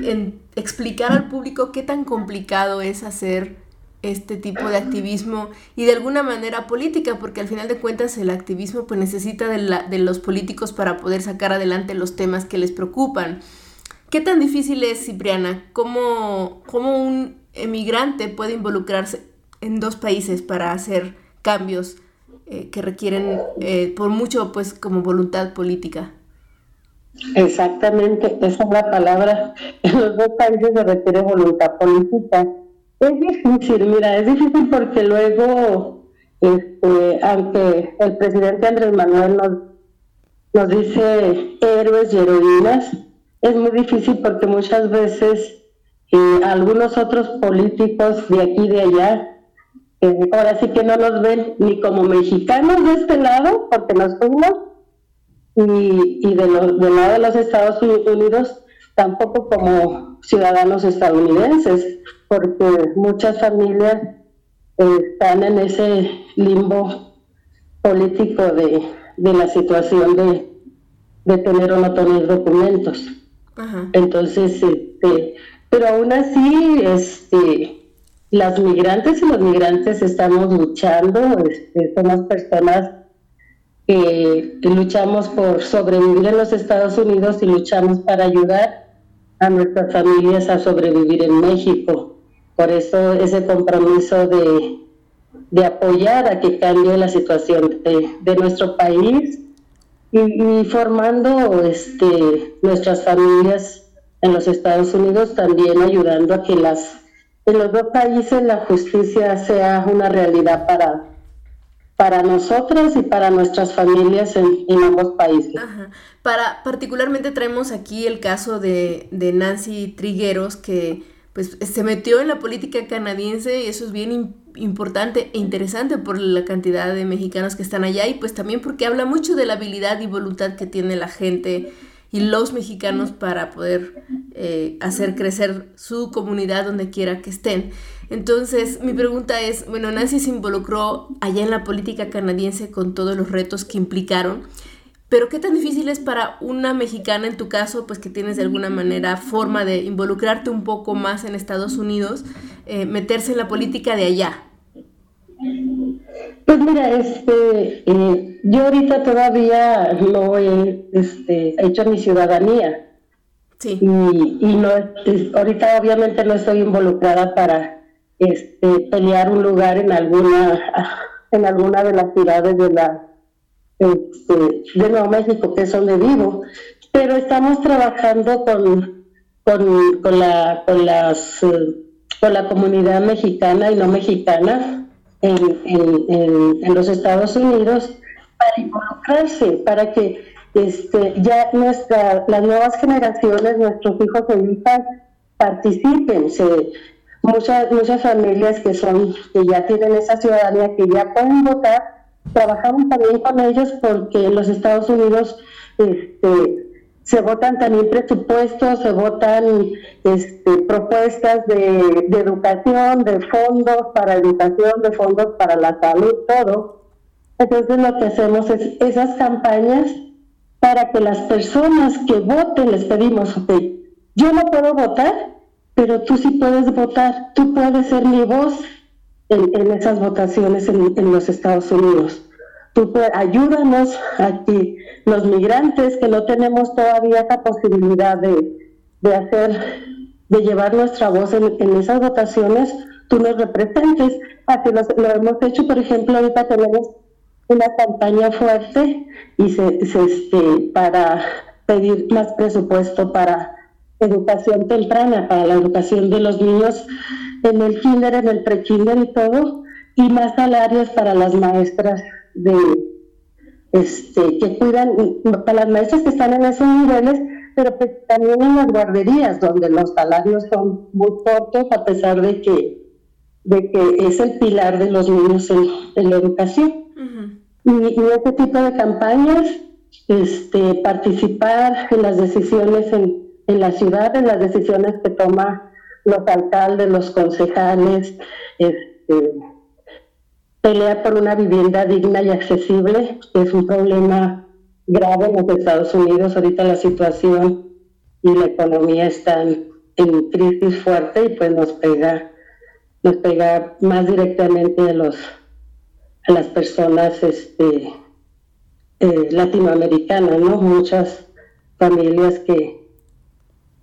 explicar al público qué tan complicado es hacer este tipo de activismo y de alguna manera política, porque al final de cuentas el activismo pues necesita de, la, de los políticos para poder sacar adelante los temas que les preocupan. ¿Qué tan difícil es, Cipriana? ¿Cómo, cómo un emigrante puede involucrarse en dos países para hacer cambios eh, que requieren eh, por mucho pues como voluntad política. Exactamente, esa es la palabra. En los dos países se requiere voluntad política. Es difícil, mira, es difícil porque luego, este, aunque el presidente Andrés Manuel nos, nos dice héroes y heroínas, es muy difícil porque muchas veces eh, algunos otros políticos de aquí y de allá, ahora sí que no nos ven ni como mexicanos de este lado, porque nos fuimos, y, y de del lado de los Estados Unidos tampoco como ciudadanos estadounidenses, porque muchas familias eh, están en ese limbo político de, de la situación de, de, tener o no tener documentos. Entonces, este, pero aún así, este, las migrantes y los migrantes estamos luchando, este, somos personas que, luchamos por sobrevivir en los Estados Unidos y luchamos para ayudar a nuestras familias a sobrevivir en México. Por eso ese compromiso de, de apoyar a que cambie la situación de, nuestro país y, formando este, nuestras familias en los Estados Unidos, también ayudando a que las en los dos países la justicia sea una realidad para, para nosotros y para nuestras familias en, ambos países. Para, particularmente traemos aquí el caso de, Nancy Trigueros, que pues se metió en la política canadiense y eso es bien importante e interesante por la cantidad de mexicanos que están allá y pues también porque habla mucho de la habilidad y voluntad que tiene la gente y los mexicanos para poder eh, hacer crecer su comunidad donde quiera que estén. Entonces, mi pregunta es, bueno, Nancy se involucró allá en la política canadiense con todos los retos que implicaron, pero ¿qué tan difícil es para una mexicana en tu caso, pues que tienes de alguna manera forma de involucrarte un poco más en Estados Unidos, eh, meterse en la política de allá? Pues mira, este, eh, yo ahorita todavía no he este, hecho mi ciudadanía. Sí. Y, y no, ahorita obviamente no estoy involucrada para este, pelear un lugar en alguna, en alguna de las ciudades de la este, de Nuevo México, que es donde vivo, pero estamos trabajando con, con, la, con, las, con la comunidad mexicana y no mexicana en, en, los Estados Unidos para involucrarse, para que este, ya nuestra, las nuevas generaciones, nuestros hijos e hijas participen, se, muchas, muchas familias que son, que ya tienen esa ciudadanía, que ya pueden votar, trabajamos también con ellos porque en los Estados Unidos este, se votan también presupuestos, se votan este, propuestas de, educación, de fondos para educación, de fondos para la salud, todo. Entonces lo que hacemos es esas campañas para que las personas que voten les pedimos, ok, yo no puedo votar, pero tú sí puedes votar, tú puedes ser mi voz en, esas votaciones en, los Estados Unidos. Tú ayúdanos a que los migrantes que no tenemos todavía esa posibilidad de, de hacer, de llevar nuestra voz en, esas votaciones, tú nos representes. Así lo, lo hemos hecho, por ejemplo, ahorita tenemos una campaña fuerte y se, se este, para pedir más presupuesto para educación temprana, para la educación de los niños en el kinder, en el prekinder y todo, y más salarios para las maestras de este que cuidan, para las maestras que están en esos niveles, pero pues también en las guarderías, donde los salarios son muy cortos, a pesar de que, de que es el pilar de los niños en, la educación. y, y, este tipo de campañas, este, participar en las decisiones en, en la ciudad, en las decisiones que toman los alcaldes, los concejales, este, pelea por una vivienda digna y accesible, que es un problema grave en los Estados Unidos. Ahorita la situación y la economía están en crisis fuerte y pues nos pega, nos pega más directamente a los a las personas este, eh, latinoamericanas, ¿no? Muchas familias que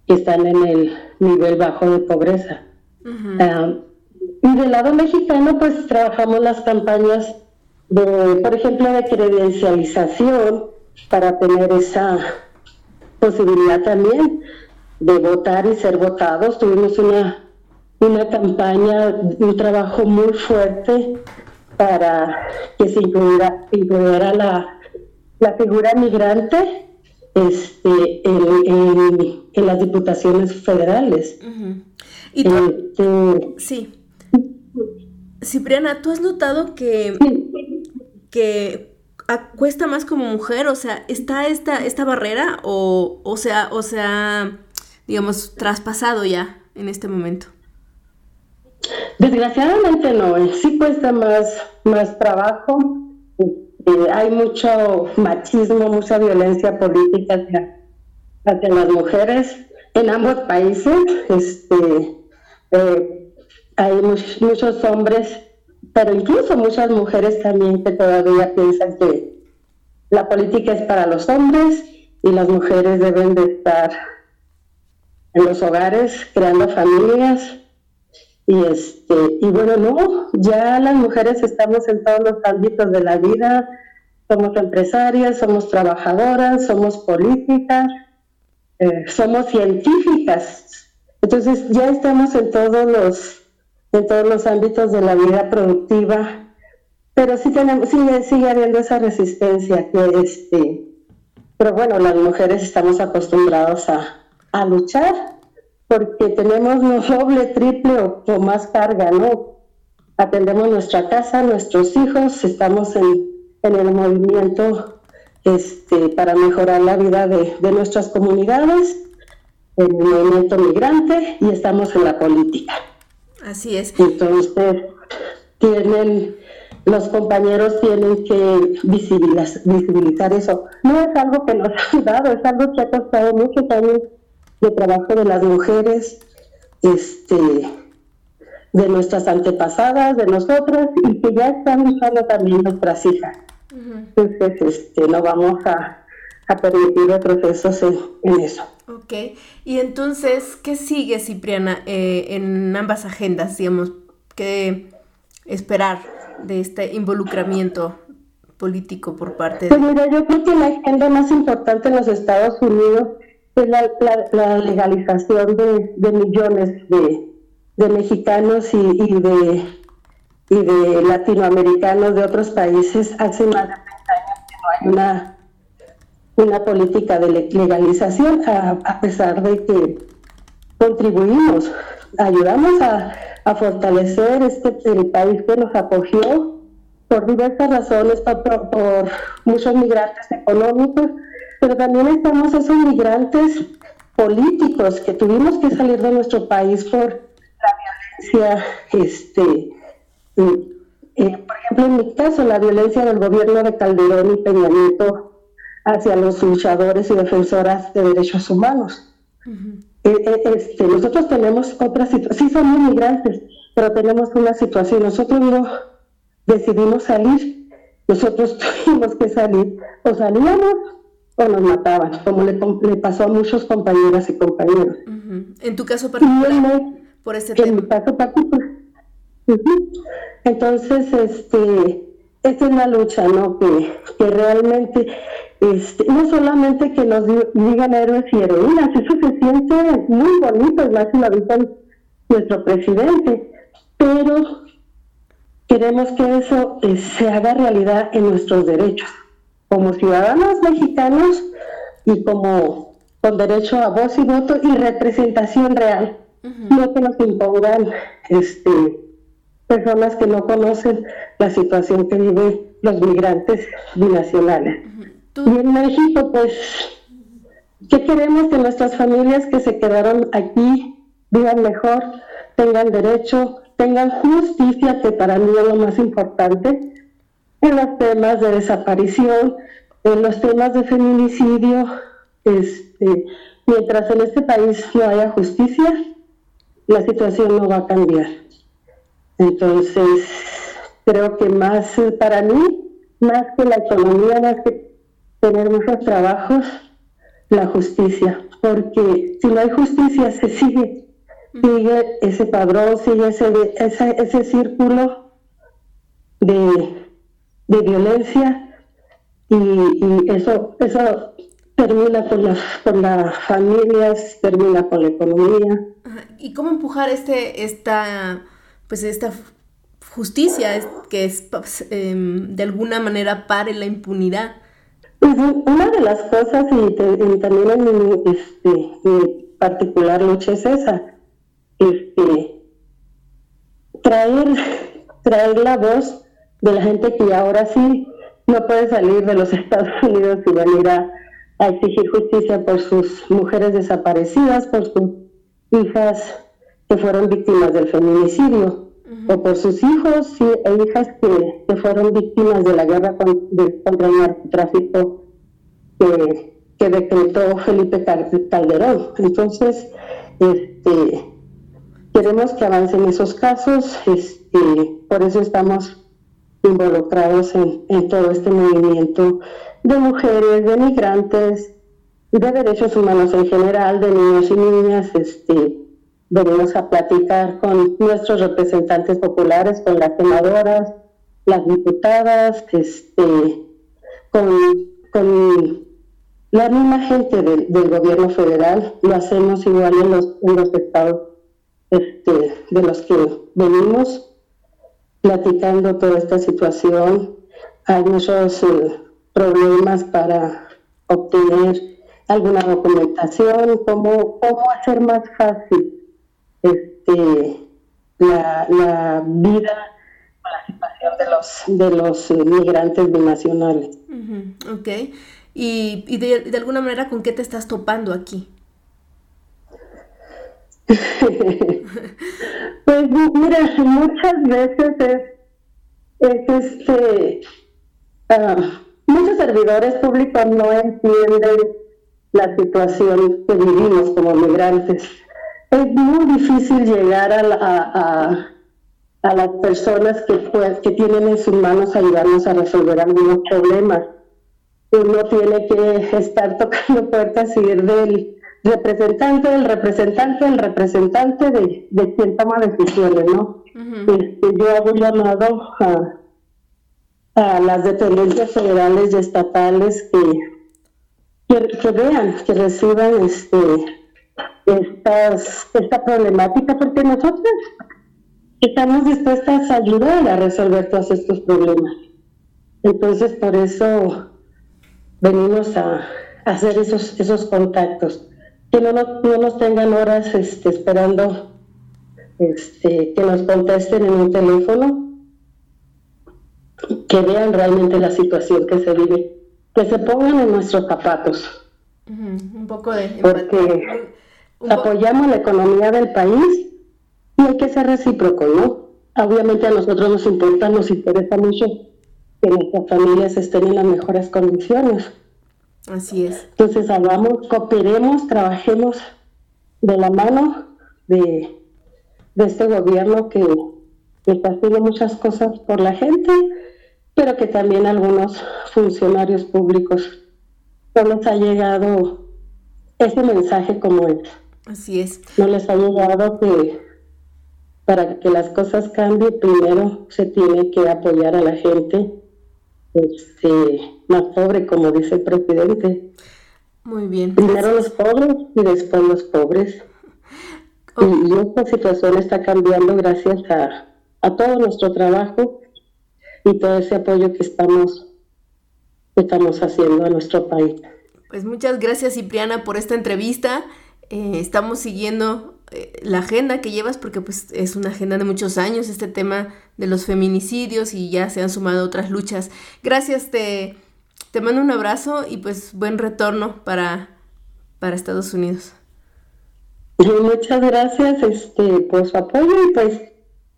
que están en el nivel bajo de pobreza. Y del lado mexicano, pues trabajamos las campañas por ejemplo, de credencialización para tener esa posibilidad también de votar y ser votados. Tuvimos una, una campaña, un trabajo muy fuerte para que se incluyera, la, la figura migrante este, en, en, las diputaciones federales. ¿Y este, sí. Cipriana, ¿tú has notado que, que cuesta más como mujer? O sea, ¿está esta, esta barrera o, o, sea, o sea, digamos, traspasado ya en este momento? Desgraciadamente no, eh, sí cuesta más, más trabajo. Eh, hay mucho machismo, mucha violencia política hacia, las mujeres en ambos países. Este, eh, hay muchos hombres, pero incluso muchas mujeres también que todavía piensan que la política es para los hombres y las mujeres deben de estar en los hogares creando familias. Y este y bueno no ya las mujeres estamos en todos los ámbitos de la vida. Somos empresarias somos trabajadoras somos políticas eh, somos científicas. Entonces ya estamos en todos los en todos los ámbitos de la vida productiva pero sí tenemos sigue sigue habiendo esa resistencia que este pero bueno las mujeres estamos acostumbrados a, a luchar porque tenemos doble, triple o, más carga, ¿no? Atendemos nuestra casa, nuestros hijos, estamos en, el movimiento este, para mejorar la vida de, nuestras comunidades, en el movimiento migrante y estamos en la política. Así es. Entonces, tienen, los compañeros tienen que visibilizar, visibilizar eso. No es algo que nos ha dado, es algo que ha costado mucho también de trabajo de las mujeres, este, de nuestras antepasadas, de nosotras, y que ya están usando también nuestras hijas. Entonces, este, no vamos a, a permitir retrocesos en, en, eso. Ok, y entonces, ¿qué sigue, Cipriana, eh, en ambas agendas, digamos? ¿Qué esperar de este involucramiento político por parte de... Pues mira, yo creo que la agenda más importante en los Estados Unidos es la, legalización de, millones de, mexicanos y, de, y de latinoamericanos de otros países. Hace más de 30 años que no hay una, una política de legalización, a, pesar de que contribuimos, ayudamos a, fortalecer este el país que nos acogió por diversas razones, por, por muchos migrantes económicos, pero también estamos esos migrantes políticos que tuvimos que salir de nuestro país por la violencia, este, eh, eh, por ejemplo, en mi caso, la violencia del gobierno de Calderón y Peña Nieto hacia los luchadores y defensoras de derechos humanos. Eh, este, nosotros tenemos otra situación, sí somos migrantes, pero tenemos una situación, nosotros no decidimos salir, nosotros tuvimos que salir, o salíamos o nos mataban, como le, pasó a muchos compañeras y compañeros. En tu caso particular, por este tema. En mi caso particular. Entonces, este, esta es la lucha, ¿no? Que, que realmente, este, no solamente que nos digan héroes y heroínas, eso se siente muy bonito, más si lo dice nuestro presidente, pero queremos que eso eh, se haga realidad en nuestros derechos como ciudadanos mexicanos y como con derecho a voz y voto y representación real, no que nos impongan este, personas que no conocen la situación que viven los migrantes binacionales. Y en México, pues, ¿qué queremos que nuestras familias que se quedaron aquí vivan mejor, tengan derecho, tengan justicia, que para mí es lo más importante, en los temas de desaparición, en los temas de feminicidio, este, mientras en este país no haya justicia, la situación no va a cambiar. Entonces, creo que más para mí, más que la economía, más que tener muchos trabajos, la justicia, porque si no hay justicia se sigue, sigue ese padrón, sigue ese, ese, ese círculo de de violencia y, eso, eso termina con las, con las familias, termina con la economía. ¿Y cómo empujar este, esta, pues esta justicia que es em, de alguna manera pare la impunidad? Pues, una de las cosas, y, también en mi, este, particular lucha es esa, este, traer, traer la voz de la gente que ahora sí no puede salir de los Estados Unidos y venir a, exigir justicia por sus mujeres desaparecidas, por sus hijas que fueron víctimas del feminicidio, o por sus hijos e hijas que, fueron víctimas de la guerra contra el narcotráfico que, que decretó Felipe Calderón. Entonces, este, queremos que avancen esos casos, este, por eso estamos involucrados en, todo este movimiento de mujeres, de migrantes, de derechos humanos en general, de niños y niñas. Este, venimos a platicar con nuestros representantes populares, con las senadoras, las diputadas, este, con, con la misma gente del, gobierno federal. Lo hacemos igual en los, en los estados este, de los que venimos platicando toda esta situación. Hay muchos eh, problemas para obtener alguna documentación, cómo, cómo hacer más fácil este, la, la vida la situación de los, de los eh, migrantes binacionales. Ok. ¿Y, y de, de, alguna manera con qué te estás topando aquí? pues mira, muchas veces es, este, ah, muchos servidores públicos no entienden la situación que vivimos como migrantes. Es muy difícil llegar a, a, a, las personas que, que tienen en sus manos ayudarnos a resolver algunos problemas. Uno tiene que estar tocando puertas y ir del representante del representante del representante de, de quien toma decisiones, ¿no? yo hago llamado a, a, las dependencias federales y estatales que, que, vean, que reciban este, estas, esta problemática, porque nosotros estamos dispuestas a ayudar a resolver todos estos problemas. Entonces, por eso venimos a, hacer esos, esos contactos que no, nos tengan horas este, esperando este, que nos contesten en un teléfono, que vean realmente la situación que se vive, que se pongan en nuestros zapatos. Un poco de... Porque apoyamos la economía del país y hay que ser recíproco, ¿no? Obviamente a nosotros nos importa, nos interesa mucho que nuestras familias estén en las mejores condiciones Así es. Entonces hagamos, cooperemos, trabajemos de la mano de, este gobierno que, está haciendo muchas cosas por la gente, pero que también algunos funcionarios públicos no les ha llegado ese mensaje como es. Así es. No les ha llegado que para que las cosas cambien, primero se tiene que apoyar a la gente este, más pobre, como dice el presidente. Muy bien. Primero los pobres y después los pobres. Y, esta situación está cambiando gracias a, a, todo nuestro trabajo y todo ese apoyo que estamos, estamos haciendo a nuestro país. Pues muchas gracias Cipriana por esta entrevista. Eh, estamos siguiendo eh, la agenda que llevas, porque pues es una agenda de muchos años, este tema de los feminicidios y ya se han sumado otras luchas. Gracias, te, te mando un abrazo y pues buen retorno para, para Estados Unidos. Muchas gracias este, por su apoyo y pues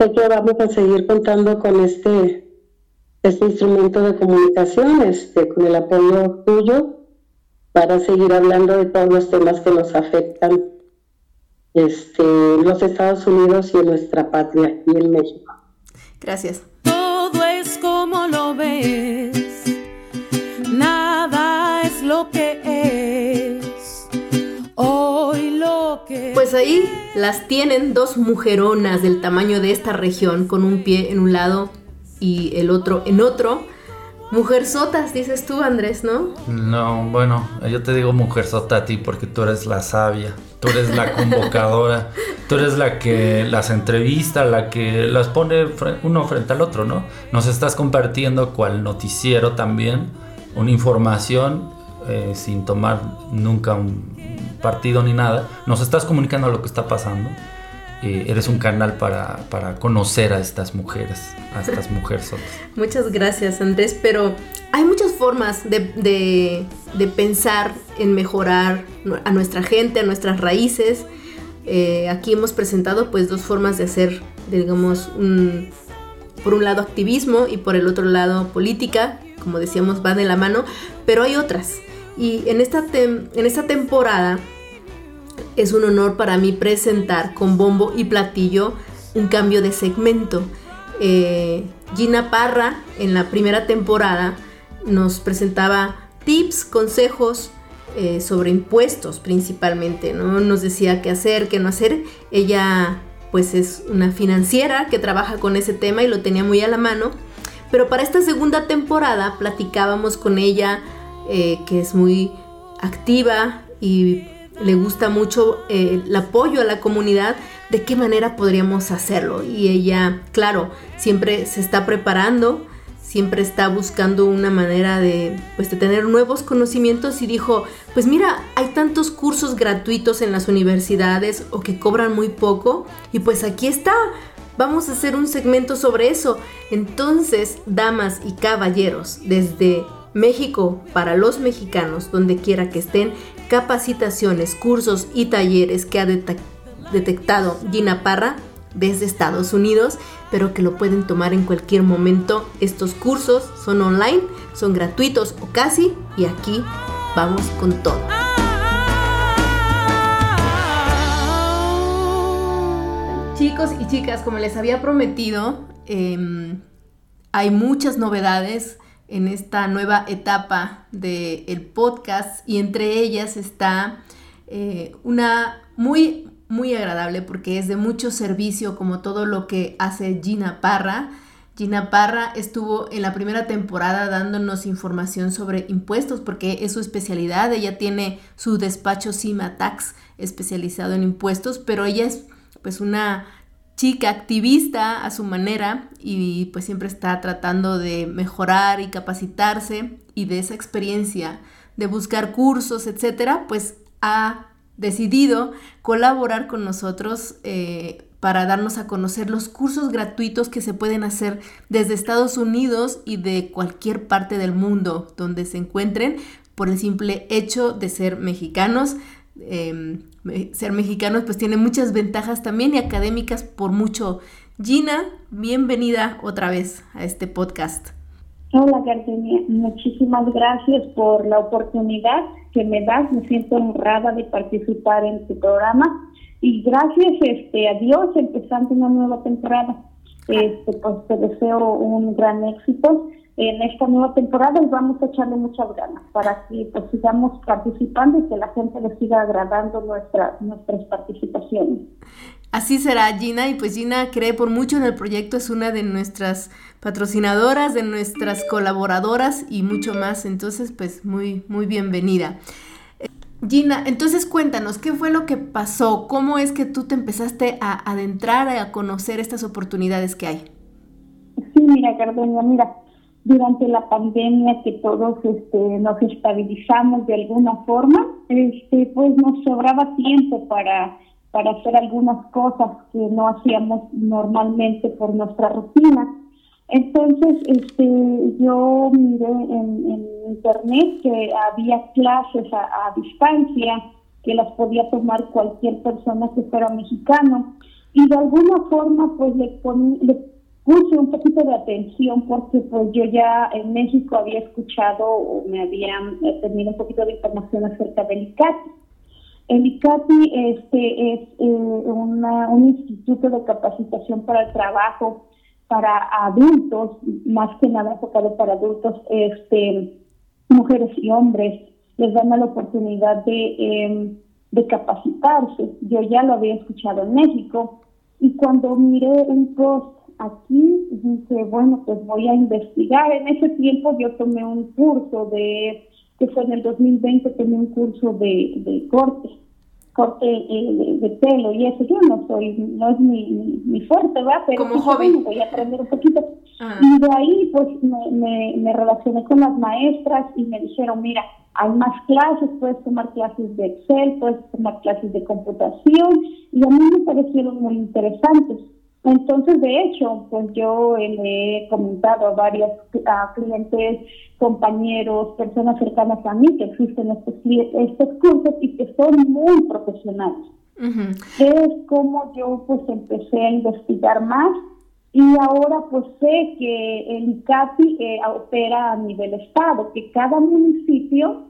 que vamos a seguir contando con este, este instrumento de comunicación, este, con el apoyo tuyo para seguir hablando de todos los temas que nos afectan este, los Estados Unidos y en nuestra patria aquí en México. Gracias. Todo es como lo ves, nada es lo que es. Hoy lo que. Pues ahí las tienen dos mujeronas del tamaño de esta región, con un pie en un lado y el otro en otro. Mujer sotas, dices tú, Andrés, ¿no? No, bueno, yo te digo mujer sota a ti porque tú eres la sabia, tú eres la convocadora, tú eres la que las entrevista, la que las pone uno frente al otro, ¿no? Nos estás compartiendo cual noticiero también, una información eh, sin tomar nunca un partido ni nada, nos estás comunicando lo que está pasando eh, eres un canal para, conocer a estas mujeres, a estas mujeres. Muchas gracias Andrés, pero hay muchas formas de, pensar en mejorar a nuestra gente, a nuestras raíces. Eh, aquí hemos presentado pues dos formas de hacer, digamos, por un lado activismo y por el otro lado política, como decíamos, va de la mano, pero hay otras. Y en esta, en esta temporada es un honor para mí presentar con bombo y platillo un cambio de segmento. Eh, Gina Parra en la primera temporada nos presentaba tips, consejos eh, sobre impuestos principalmente, ¿no? Nos decía qué hacer, qué no hacer. Ella pues es una financiera que trabaja con ese tema y lo tenía muy a la mano. Pero para esta segunda temporada platicábamos con ella, eh, que es muy activa y le gusta mucho eh, el apoyo a la comunidad, de qué manera podríamos hacerlo. Y ella, claro, siempre se está preparando, siempre está buscando una manera de, pues, de tener nuevos conocimientos y dijo, pues mira, hay tantos cursos gratuitos en las universidades o que cobran muy poco y pues aquí está. Vamos a hacer un segmento sobre eso. Entonces, damas y caballeros, desde México para los mexicanos, donde quiera que estén, capacitaciones, cursos y talleres que ha detectado Gina Parra desde Estados Unidos, pero que lo pueden tomar en cualquier momento. Estos cursos son online, son gratuitos o casi, y aquí vamos con todo. Chicos y chicas, como les había prometido, em, hay muchas novedades en esta nueva etapa del el podcast y entre ellas está eh, una muy muy agradable porque es de mucho servicio como todo lo que hace Gina Parra. Gina Parra estuvo en la primera temporada dándonos información sobre impuestos porque es su especialidad. Ella tiene su despacho Cima Tax especializado en impuestos, pero ella es pues una chica activista a su manera y pues siempre está tratando de mejorar y capacitarse y de esa experiencia de buscar cursos, etcétera, pues ha decidido colaborar con nosotros eh, para darnos a conocer los cursos gratuitos que se pueden hacer desde Estados Unidos y de cualquier parte del mundo donde se encuentren por el simple hecho de ser mexicanos. Em, ser mexicanos pues tiene muchas ventajas también y académicas por mucho. Gina, bienvenida otra vez a este podcast. Hola Gardenia, muchísimas gracias por la oportunidad que me das, me siento honrada de participar en tu programa y gracias este, a Dios empezando una nueva temporada. Este, pues te deseo un gran éxito en esta nueva temporada y vamos a echarle muchas ganas para que pues, sigamos participando y que la gente le siga agradando nuestra, nuestras participaciones. Así será Gina y pues Gina cree por mucho en el proyecto, es una de nuestras patrocinadoras, de nuestras colaboradoras y mucho más, entonces pues muy, muy bienvenida. Gina, entonces cuéntanos, ¿qué fue lo que pasó? ¿Cómo es que tú te empezaste a adentrar, a conocer estas oportunidades que hay? Sí, mira, Gardenia, mira, durante la pandemia que todos este, nos estabilizamos de alguna forma, este, pues nos sobraba tiempo para, para hacer algunas cosas que no hacíamos normalmente por nuestra rutina. Entonces, este, yo miré en, internet que había clases a, distancia que las podía tomar cualquier persona que fuera mexicano y de alguna forma pues le, le puse un poquito de atención porque pues yo ya en México había escuchado o me habían eh, tenido un poquito de información acerca del ICATI. El ICATI este, es eh, un instituto de capacitación para el trabajo para adultos, más que nada enfocado para adultos, este, mujeres y hombres, les dan la oportunidad de, em, de capacitarse. Yo ya lo había escuchado en México y cuando miré un post aquí dije, bueno, pues voy a investigar. En ese tiempo yo tomé un curso de, que fue en el 2020, tomé un curso de, de corte, corte eh, de, pelo y eso. Yo no soy, no es mi, mi, fuerte, ¿verdad? Pero Como joven. voy a aprender un poquito. Y de ahí, pues, me, me, me relacioné con las maestras y me dijeron, mira, hay más clases, puedes tomar clases de Excel, puedes tomar clases de computación y a mí me parecieron muy interesantes. Entonces, de hecho, pues yo le he comentado a varios clientes, compañeros, personas cercanas a mí que existen estos, estos cursos y que son muy profesionales. Es como yo pues empecé a investigar más y ahora pues sé que el ICAPI eh, opera a nivel estado, que cada municipio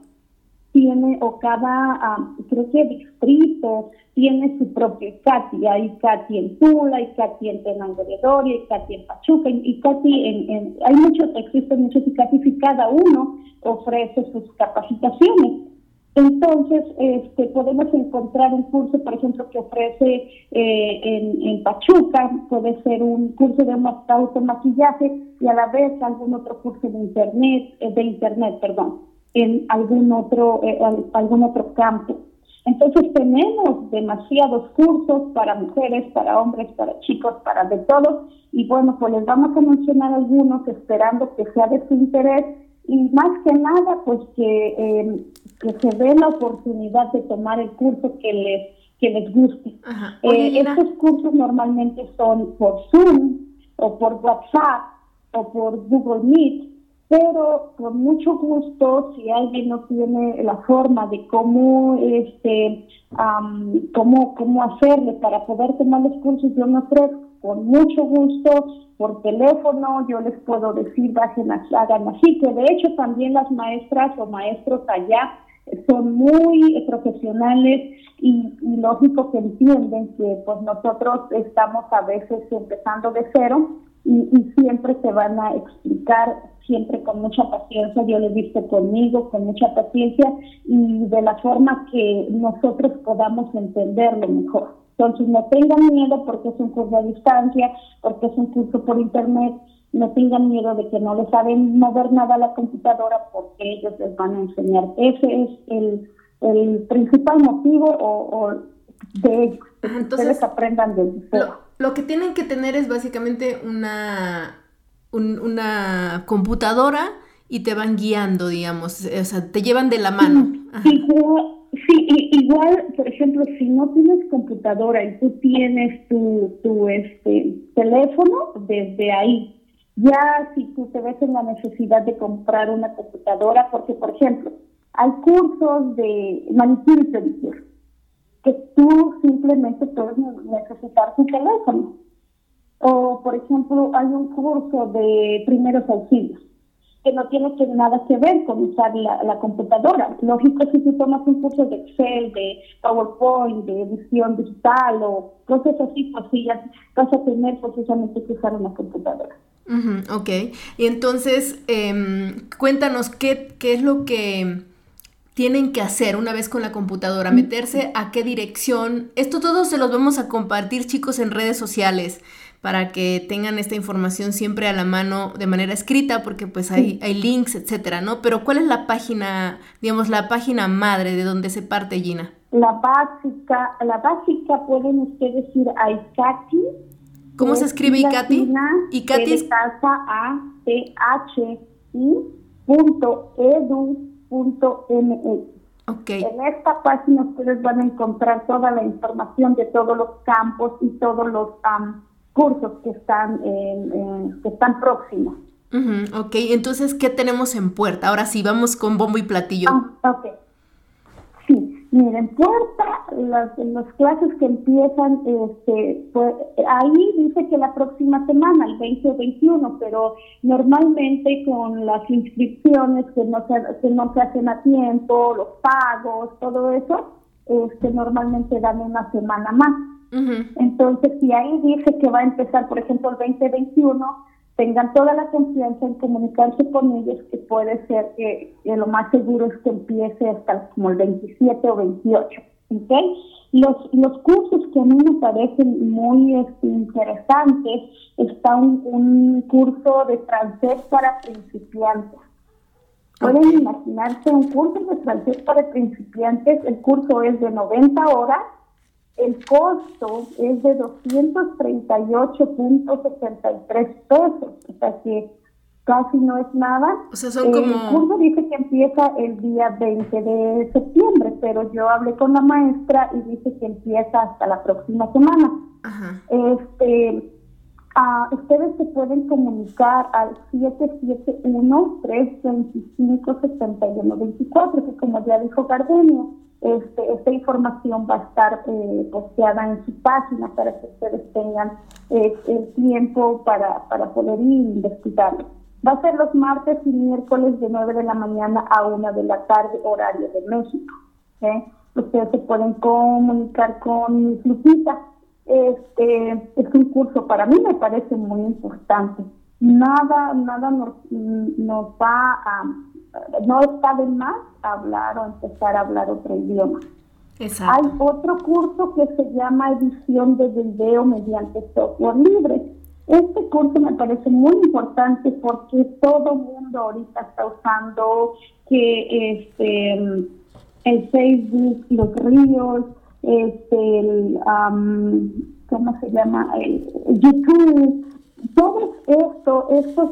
tiene, o cada, creo que distrito tiene su propio ICATI. Hay ICATI en Tula, ICATI en Tenango de Doria, ICATI en Pachuca, ICATI en, en, hay muchos, existen muchos ICATI y cada uno ofrece sus capacitaciones. Entonces, este, podemos encontrar un curso, por ejemplo, que ofrece eh, en, en, Pachuca, puede ser un curso de automaquillaje y a la vez algún otro curso de internet, eh, de internet, perdón, en algún otro, eh, algún otro campo. Entonces tenemos demasiados cursos para mujeres, para hombres, para chicos, para de todo. Y bueno, pues les vamos a mencionar algunos esperando que sea de su interés y más que nada, pues que, eh, que se dé la oportunidad de tomar el curso que les, que les guste. Eh, estos cursos normalmente son por Zoom o por WhatsApp o por Google Meet, pero con mucho gusto, si alguien no tiene la forma de cómo, este, cómo, cómo hacerle para poder tomar los cursos, yo me ofrezco con mucho gusto por teléfono, yo les puedo decir, bajen, hagan así, que de hecho también las maestras o maestros allá son muy profesionales y, lógico que entienden que pues nosotros estamos a veces empezando de cero y, y, siempre se van a explicar siempre con mucha paciencia, yo lo he visto conmigo, con mucha paciencia y de la forma que nosotros podamos entenderlo mejor. Entonces no tengan miedo porque es un curso a distancia, porque es un curso por internet, no tengan miedo de que no les saben mover nada a la computadora porque ellos les van a enseñar. Ese es el, el principal motivo o, de ellos, que ustedes aprendan de lo, lo, que tienen que tener es básicamente una, una computadora y te van guiando, digamos, o sea, te llevan de la mano. Sí, Sí, igual, por ejemplo, si no tienes computadora y tú tienes tu, tu este, teléfono, desde ahí, ya si tú te ves en la necesidad de comprar una computadora, porque, por ejemplo, hay cursos de manicure y pedicure, que tú simplemente puedes necesitar tu teléfono. O, por ejemplo, hay un curso de primeros auxilios que no tiene que nada que ver con usar la, computadora. Lógico, si tú tomas un curso de Excel, de PowerPoint, de edición digital o cosas así, pues sí, vas a tener precisamente que usar una computadora. ok, y entonces em, cuéntanos qué, qué es lo que tienen que hacer una vez con la computadora, meterse a qué dirección. Esto todo se los vamos a compartir chicos en redes sociales para que tengan esta información siempre a la mano de manera escrita, porque pues hay, hay links, etcétera, ¿no? Pero ¿cuál es la página, digamos, la página madre de donde se parte, Gina? La básica, la básica pueden ustedes ir a ICATI. ¿Cómo se escribe ICATI? ICATI es casa a t h i punto edu punto Okay. En esta página ustedes van a encontrar toda la información de todos los campos y todos los cursos que están, que están próximos. ok, entonces, ¿qué tenemos en puerta? Ahora sí, vamos con bombo y platillo. Ah, ok. Miren, puerta, las, las clases que empiezan, este, pues, ahí dice que la próxima semana, el 20 o 21, pero normalmente con las inscripciones que no se, que no se hacen a tiempo, los pagos, todo eso, este, normalmente dan una semana más. Entonces, si ahí dice que va a empezar, por ejemplo, el 2021, tengan toda la confianza en comunicarse con ellos, que puede ser que, lo más seguro es que empiece hasta como el 27 o 28. ¿okay? Los, los cursos que a mí me parecen muy este, interesantes, está un, curso de francés para principiantes. Pueden imaginarse un curso de francés para principiantes, el curso es de 90 horas, el costo es de 238.63 pesos, o sea que casi no es nada. O sea, son como... El curso dice que empieza el día 20 de septiembre, pero yo hablé con la maestra y dice que empieza hasta la próxima semana. Este, ah, ustedes se pueden comunicar al 771-325-7124, que como ya dijo Gardenia, este, esta información va a estar eh, posteada en su página para que ustedes tengan eh, el tiempo para, para poder ir e investigarlo. Va a ser los martes y miércoles de 9 de la mañana a 1 de la tarde, horario de México. Ustedes se pueden comunicar con Lupita. Este es un curso para mí me parece muy importante. Nada, nada nos, nos va a, no está de más hablar o empezar a hablar otro idioma. Hay otro curso que se llama edición de video mediante software libre este curso me parece muy importante porque todo el mundo ahorita está usando que este el Facebook, los ríos, este, el, ¿cómo se llama? El, YouTube. Todos esto, estos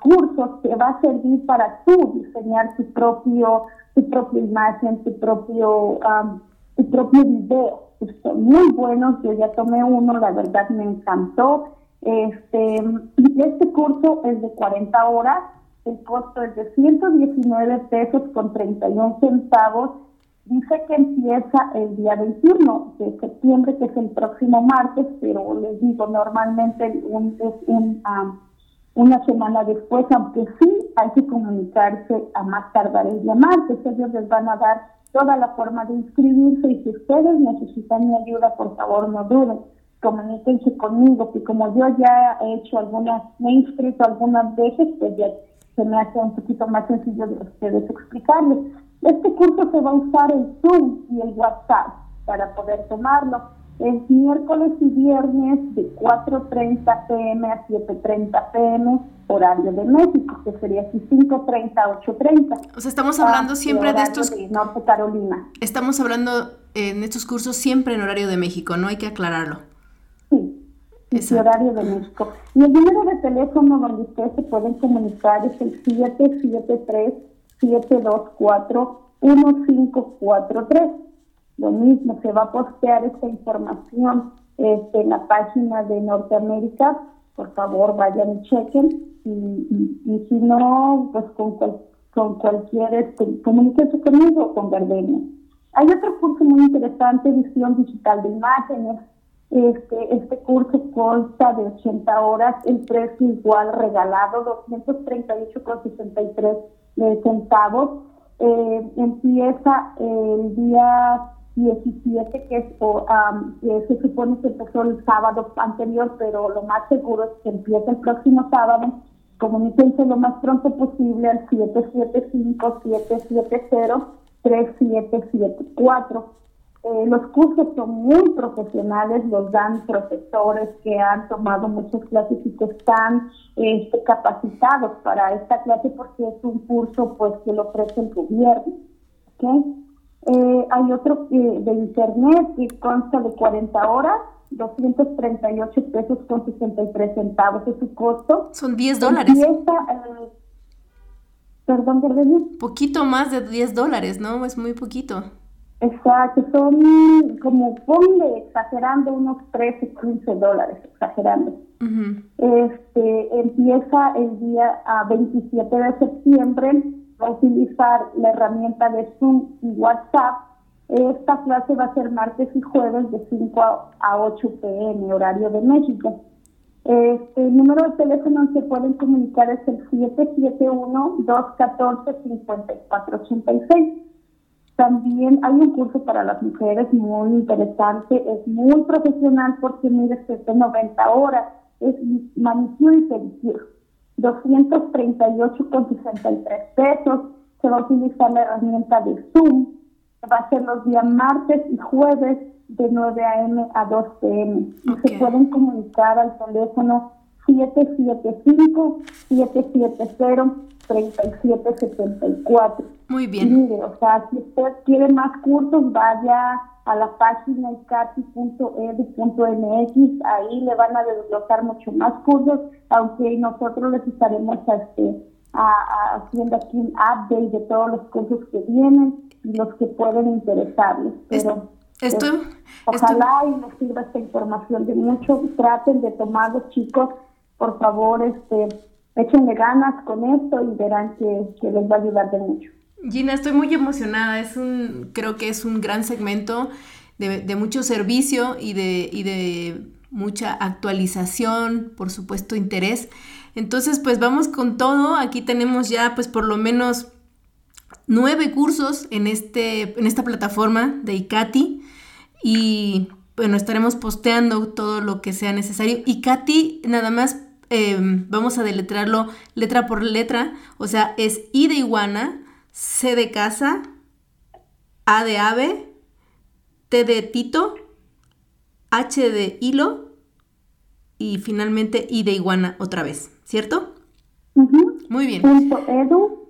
cursos te va a servir para tú diseñar tu propio, tu propia imagen, tu propio, tu propio video son muy buenos, yo ya tomé uno, la verdad me encantó. Este, este curso es de 40 horas, el costo es de 119 pesos con 31 centavos. Dice que empieza el día 21 de septiembre, que es el próximo martes, pero les digo, normalmente es un, una semana después, aunque sí hay que comunicarse a más tardar el día martes. Ellos les van a dar toda la forma de inscribirse y si ustedes necesitan mi ayuda, por favor no duden, comuníquense conmigo, que como yo ya he hecho algunas, me he inscrito algunas veces, pues ya se me hace un poquito más sencillo de ustedes explicarles. Este curso se va a usar el Zoom y el WhatsApp para poder tomarlo. Es miércoles y viernes de 4.30 pm a 7.30 pm horario de México, que sería así 5.30 a 8.30. O sea, estamos hablando ah, siempre de estos... De Norte Carolina. Estamos hablando en estos cursos siempre en horario de México, ¿no? Hay que aclararlo. Sí, en horario de México. Y el número de teléfono donde ustedes se pueden comunicar es el 773-724-1543. Lo mismo, se va a postear esta información este, en la página de Norteamérica. Por favor, vayan y chequen y, si no, pues con, con cualquier, este, comuníquense conmigo o con Gardenia. Hay otro curso muy interesante, edición digital de imágenes. Este, este curso consta de 80 horas, el precio igual regalado, 238,63 centavos. Eh, empieza el día 17, que es, eh, se supone que empezó el sábado anterior, pero lo más seguro es que empiece el próximo sábado comuníquense lo más pronto posible al 775-770-3774. Eh, los cursos son muy profesionales, los dan profesores que han tomado muchas clases y que están este, capacitados para esta clase porque es un curso pues que lo ofrece el gobierno. Eh, hay otro eh, de internet que consta de 40 horas 238 pesos con 63 centavos es su costo. Son 10 dólares. Eh, perdón, perdón. Poquito más de 10 dólares, ¿no? Es muy poquito. Exacto, son como, ponle, exagerando, unos 13, 15 dólares, exagerando. este Empieza el día 27 de septiembre, a utilizar la herramienta de Zoom y WhatsApp esta clase va a ser martes y jueves de 5 a 8 pm, horario de México. Este, el número de teléfono que pueden comunicar es el 771-214-5486. También hay un curso para las mujeres muy interesante, es muy profesional porque mire, de 90 horas, es manicure y pedicure, 238,63 pesos. Se va a utilizar la herramienta de Zoom va a ser los días martes y jueves de 9 a.m. a 2 p.m. Y se pueden comunicar al teléfono 775-770-3774. Muy bien. Mire, o sea, si usted quiere más cursos, vaya a la página icati.edu.mx, ahí le van a desglosar mucho más cursos, aunque nosotros les estaremos este, haciendo aquí un update de todos los cursos que vienen y los que pueden interesarles. Pero esto, pues, ojalá y les sirva esta información de mucho. Traten de tomarlo, chicos. Por favor, este, échenle ganas con esto y verán que, les va a ayudar de mucho. Gina, estoy muy emocionada. Es un, creo que es un gran segmento de, de mucho servicio y de, y de mucha actualización, por supuesto, interés. Entonces, pues vamos con todo. Aquí tenemos ya, pues por lo menos nueve cursos en, este, en esta plataforma de ICATI y bueno, estaremos posteando todo lo que sea necesario. ICATI, nada más em, vamos a deletrarlo letra por letra, o sea, es I de iguana, C de casa, A de ave, T de tito, H de hilo y finalmente I de iguana otra vez, ¿cierto? Muy bien. Punto edu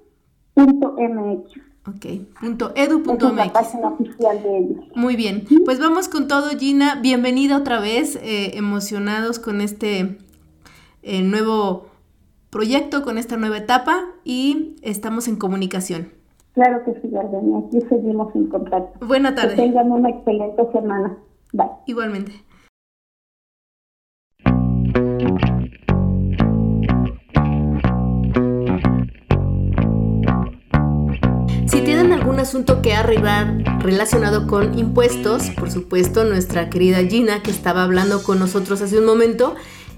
.mx. Ok, punto edu.mx. oficial de ellos. Muy bien, pues vamos con todo Gina, bienvenida otra vez, eh, emocionados con este eh, nuevo proyecto, con esta nueva etapa y estamos en comunicación. Claro que sí, Gardenia, aquí seguimos en contacto. Buena tarde. Que tengan una excelente semana. Bye. Igualmente. algún asunto que arribar relacionado con impuestos, por supuesto, nuestra querida Gina, que estaba hablando con nosotros hace un momento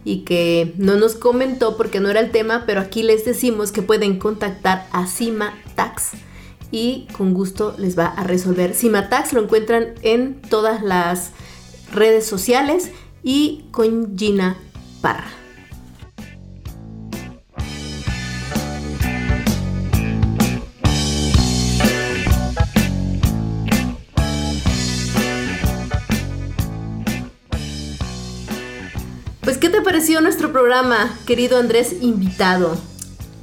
y que no nos comentó porque no era el tema, pero aquí les decimos que pueden contactar a Cima Tax y con gusto les va a resolver. Cima Tax lo encuentran en todas las redes sociales y con Gina Parra. Pareció nuestro programa, querido Andrés, invitado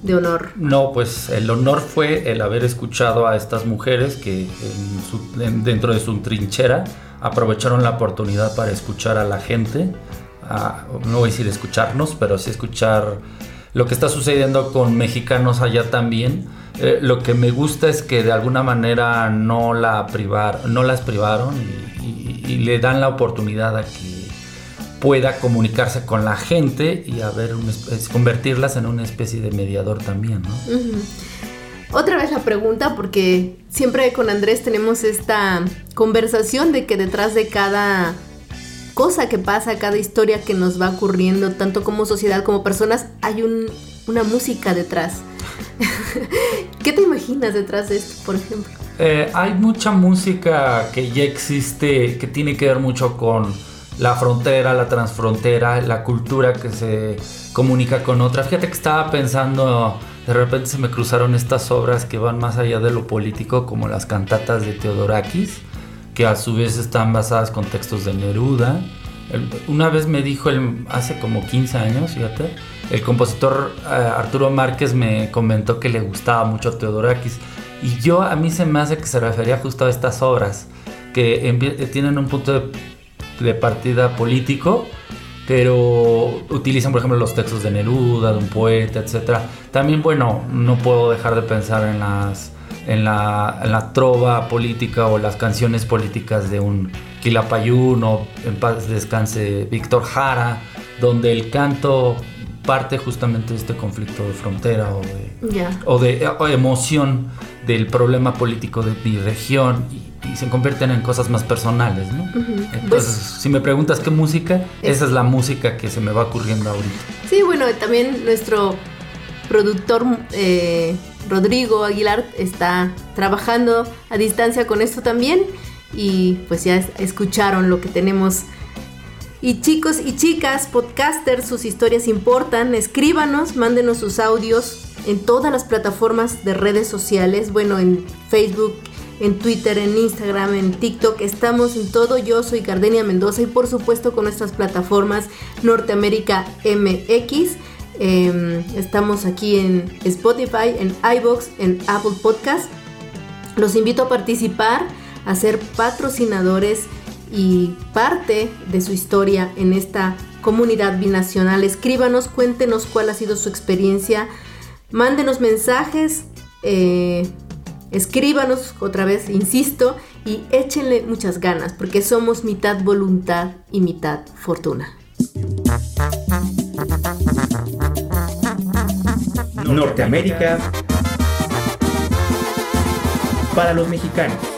de honor? No, pues el honor fue el haber escuchado a estas mujeres que dentro de su trinchera aprovecharon la oportunidad para escuchar a la gente, no voy a decir escucharnos, pero sí escuchar lo que está sucediendo con mexicanos allá también. Eh, lo que me gusta es que de alguna manera no, la privar, no las privaron y, le dan la oportunidad a que pueda comunicarse con la gente y a ver, convertirlas en una especie de mediador también, ¿no? Otra vez la pregunta, porque siempre con Andrés tenemos esta conversación de que detrás de cada cosa que pasa, cada historia que nos va ocurriendo, tanto como sociedad como personas, hay una música detrás. ¿Qué te imaginas detrás de esto, por ejemplo? Eh, hay mucha música que ya existe, que tiene que ver mucho con la frontera, la transfrontera, la cultura que se comunica con otra. Fíjate que estaba pensando, de repente se me cruzaron estas obras que van más allá de lo político, como las cantatas de Teodorakis, que a su vez están basadas con textos de Neruda. Una vez me dijo, el, hace como 15 años, fíjate, el compositor eh, Arturo Márquez me comentó que le gustaba mucho Teodorakis. Y yo a mí se me hace que se refería justo a estas obras, que tienen un punto de de partida político, pero utilizan, por ejemplo, los textos de Neruda, de un poeta, etc. También, bueno, no puedo dejar de pensar en las en la, en la trova política o las canciones políticas de un Quilapayún o en paz descanse Víctor Jara, donde el canto parte justamente de este conflicto de frontera o de, o de emoción del problema político de mi región y se convierten en cosas más personales, ¿no? Entonces, pues si me preguntas qué música, esa es la música que se me va ocurriendo ahorita. Sí, bueno, también nuestro productor eh, Rodrigo Aguilar está trabajando a distancia con esto también y pues ya escucharon lo que tenemos. Y chicos y chicas, podcasters, sus historias importan, escríbanos, mándenos sus audios en todas las plataformas de redes sociales, bueno, en Facebook, en Twitter, en Instagram, en TikTok. Estamos en todo. Yo soy Gardenia Mendoza y por supuesto con nuestras plataformas Norteamérica MX. Em, estamos aquí en Spotify, en iBox, en Apple Podcast. Los invito a participar, a ser patrocinadores y parte de su historia en esta comunidad binacional. Escríbanos, cuéntenos cuál ha sido su experiencia, mándenos mensajes, eh, escríbanos otra vez, insisto, y échenle muchas ganas, porque somos mitad voluntad y mitad fortuna. Norteamérica para los mexicanos.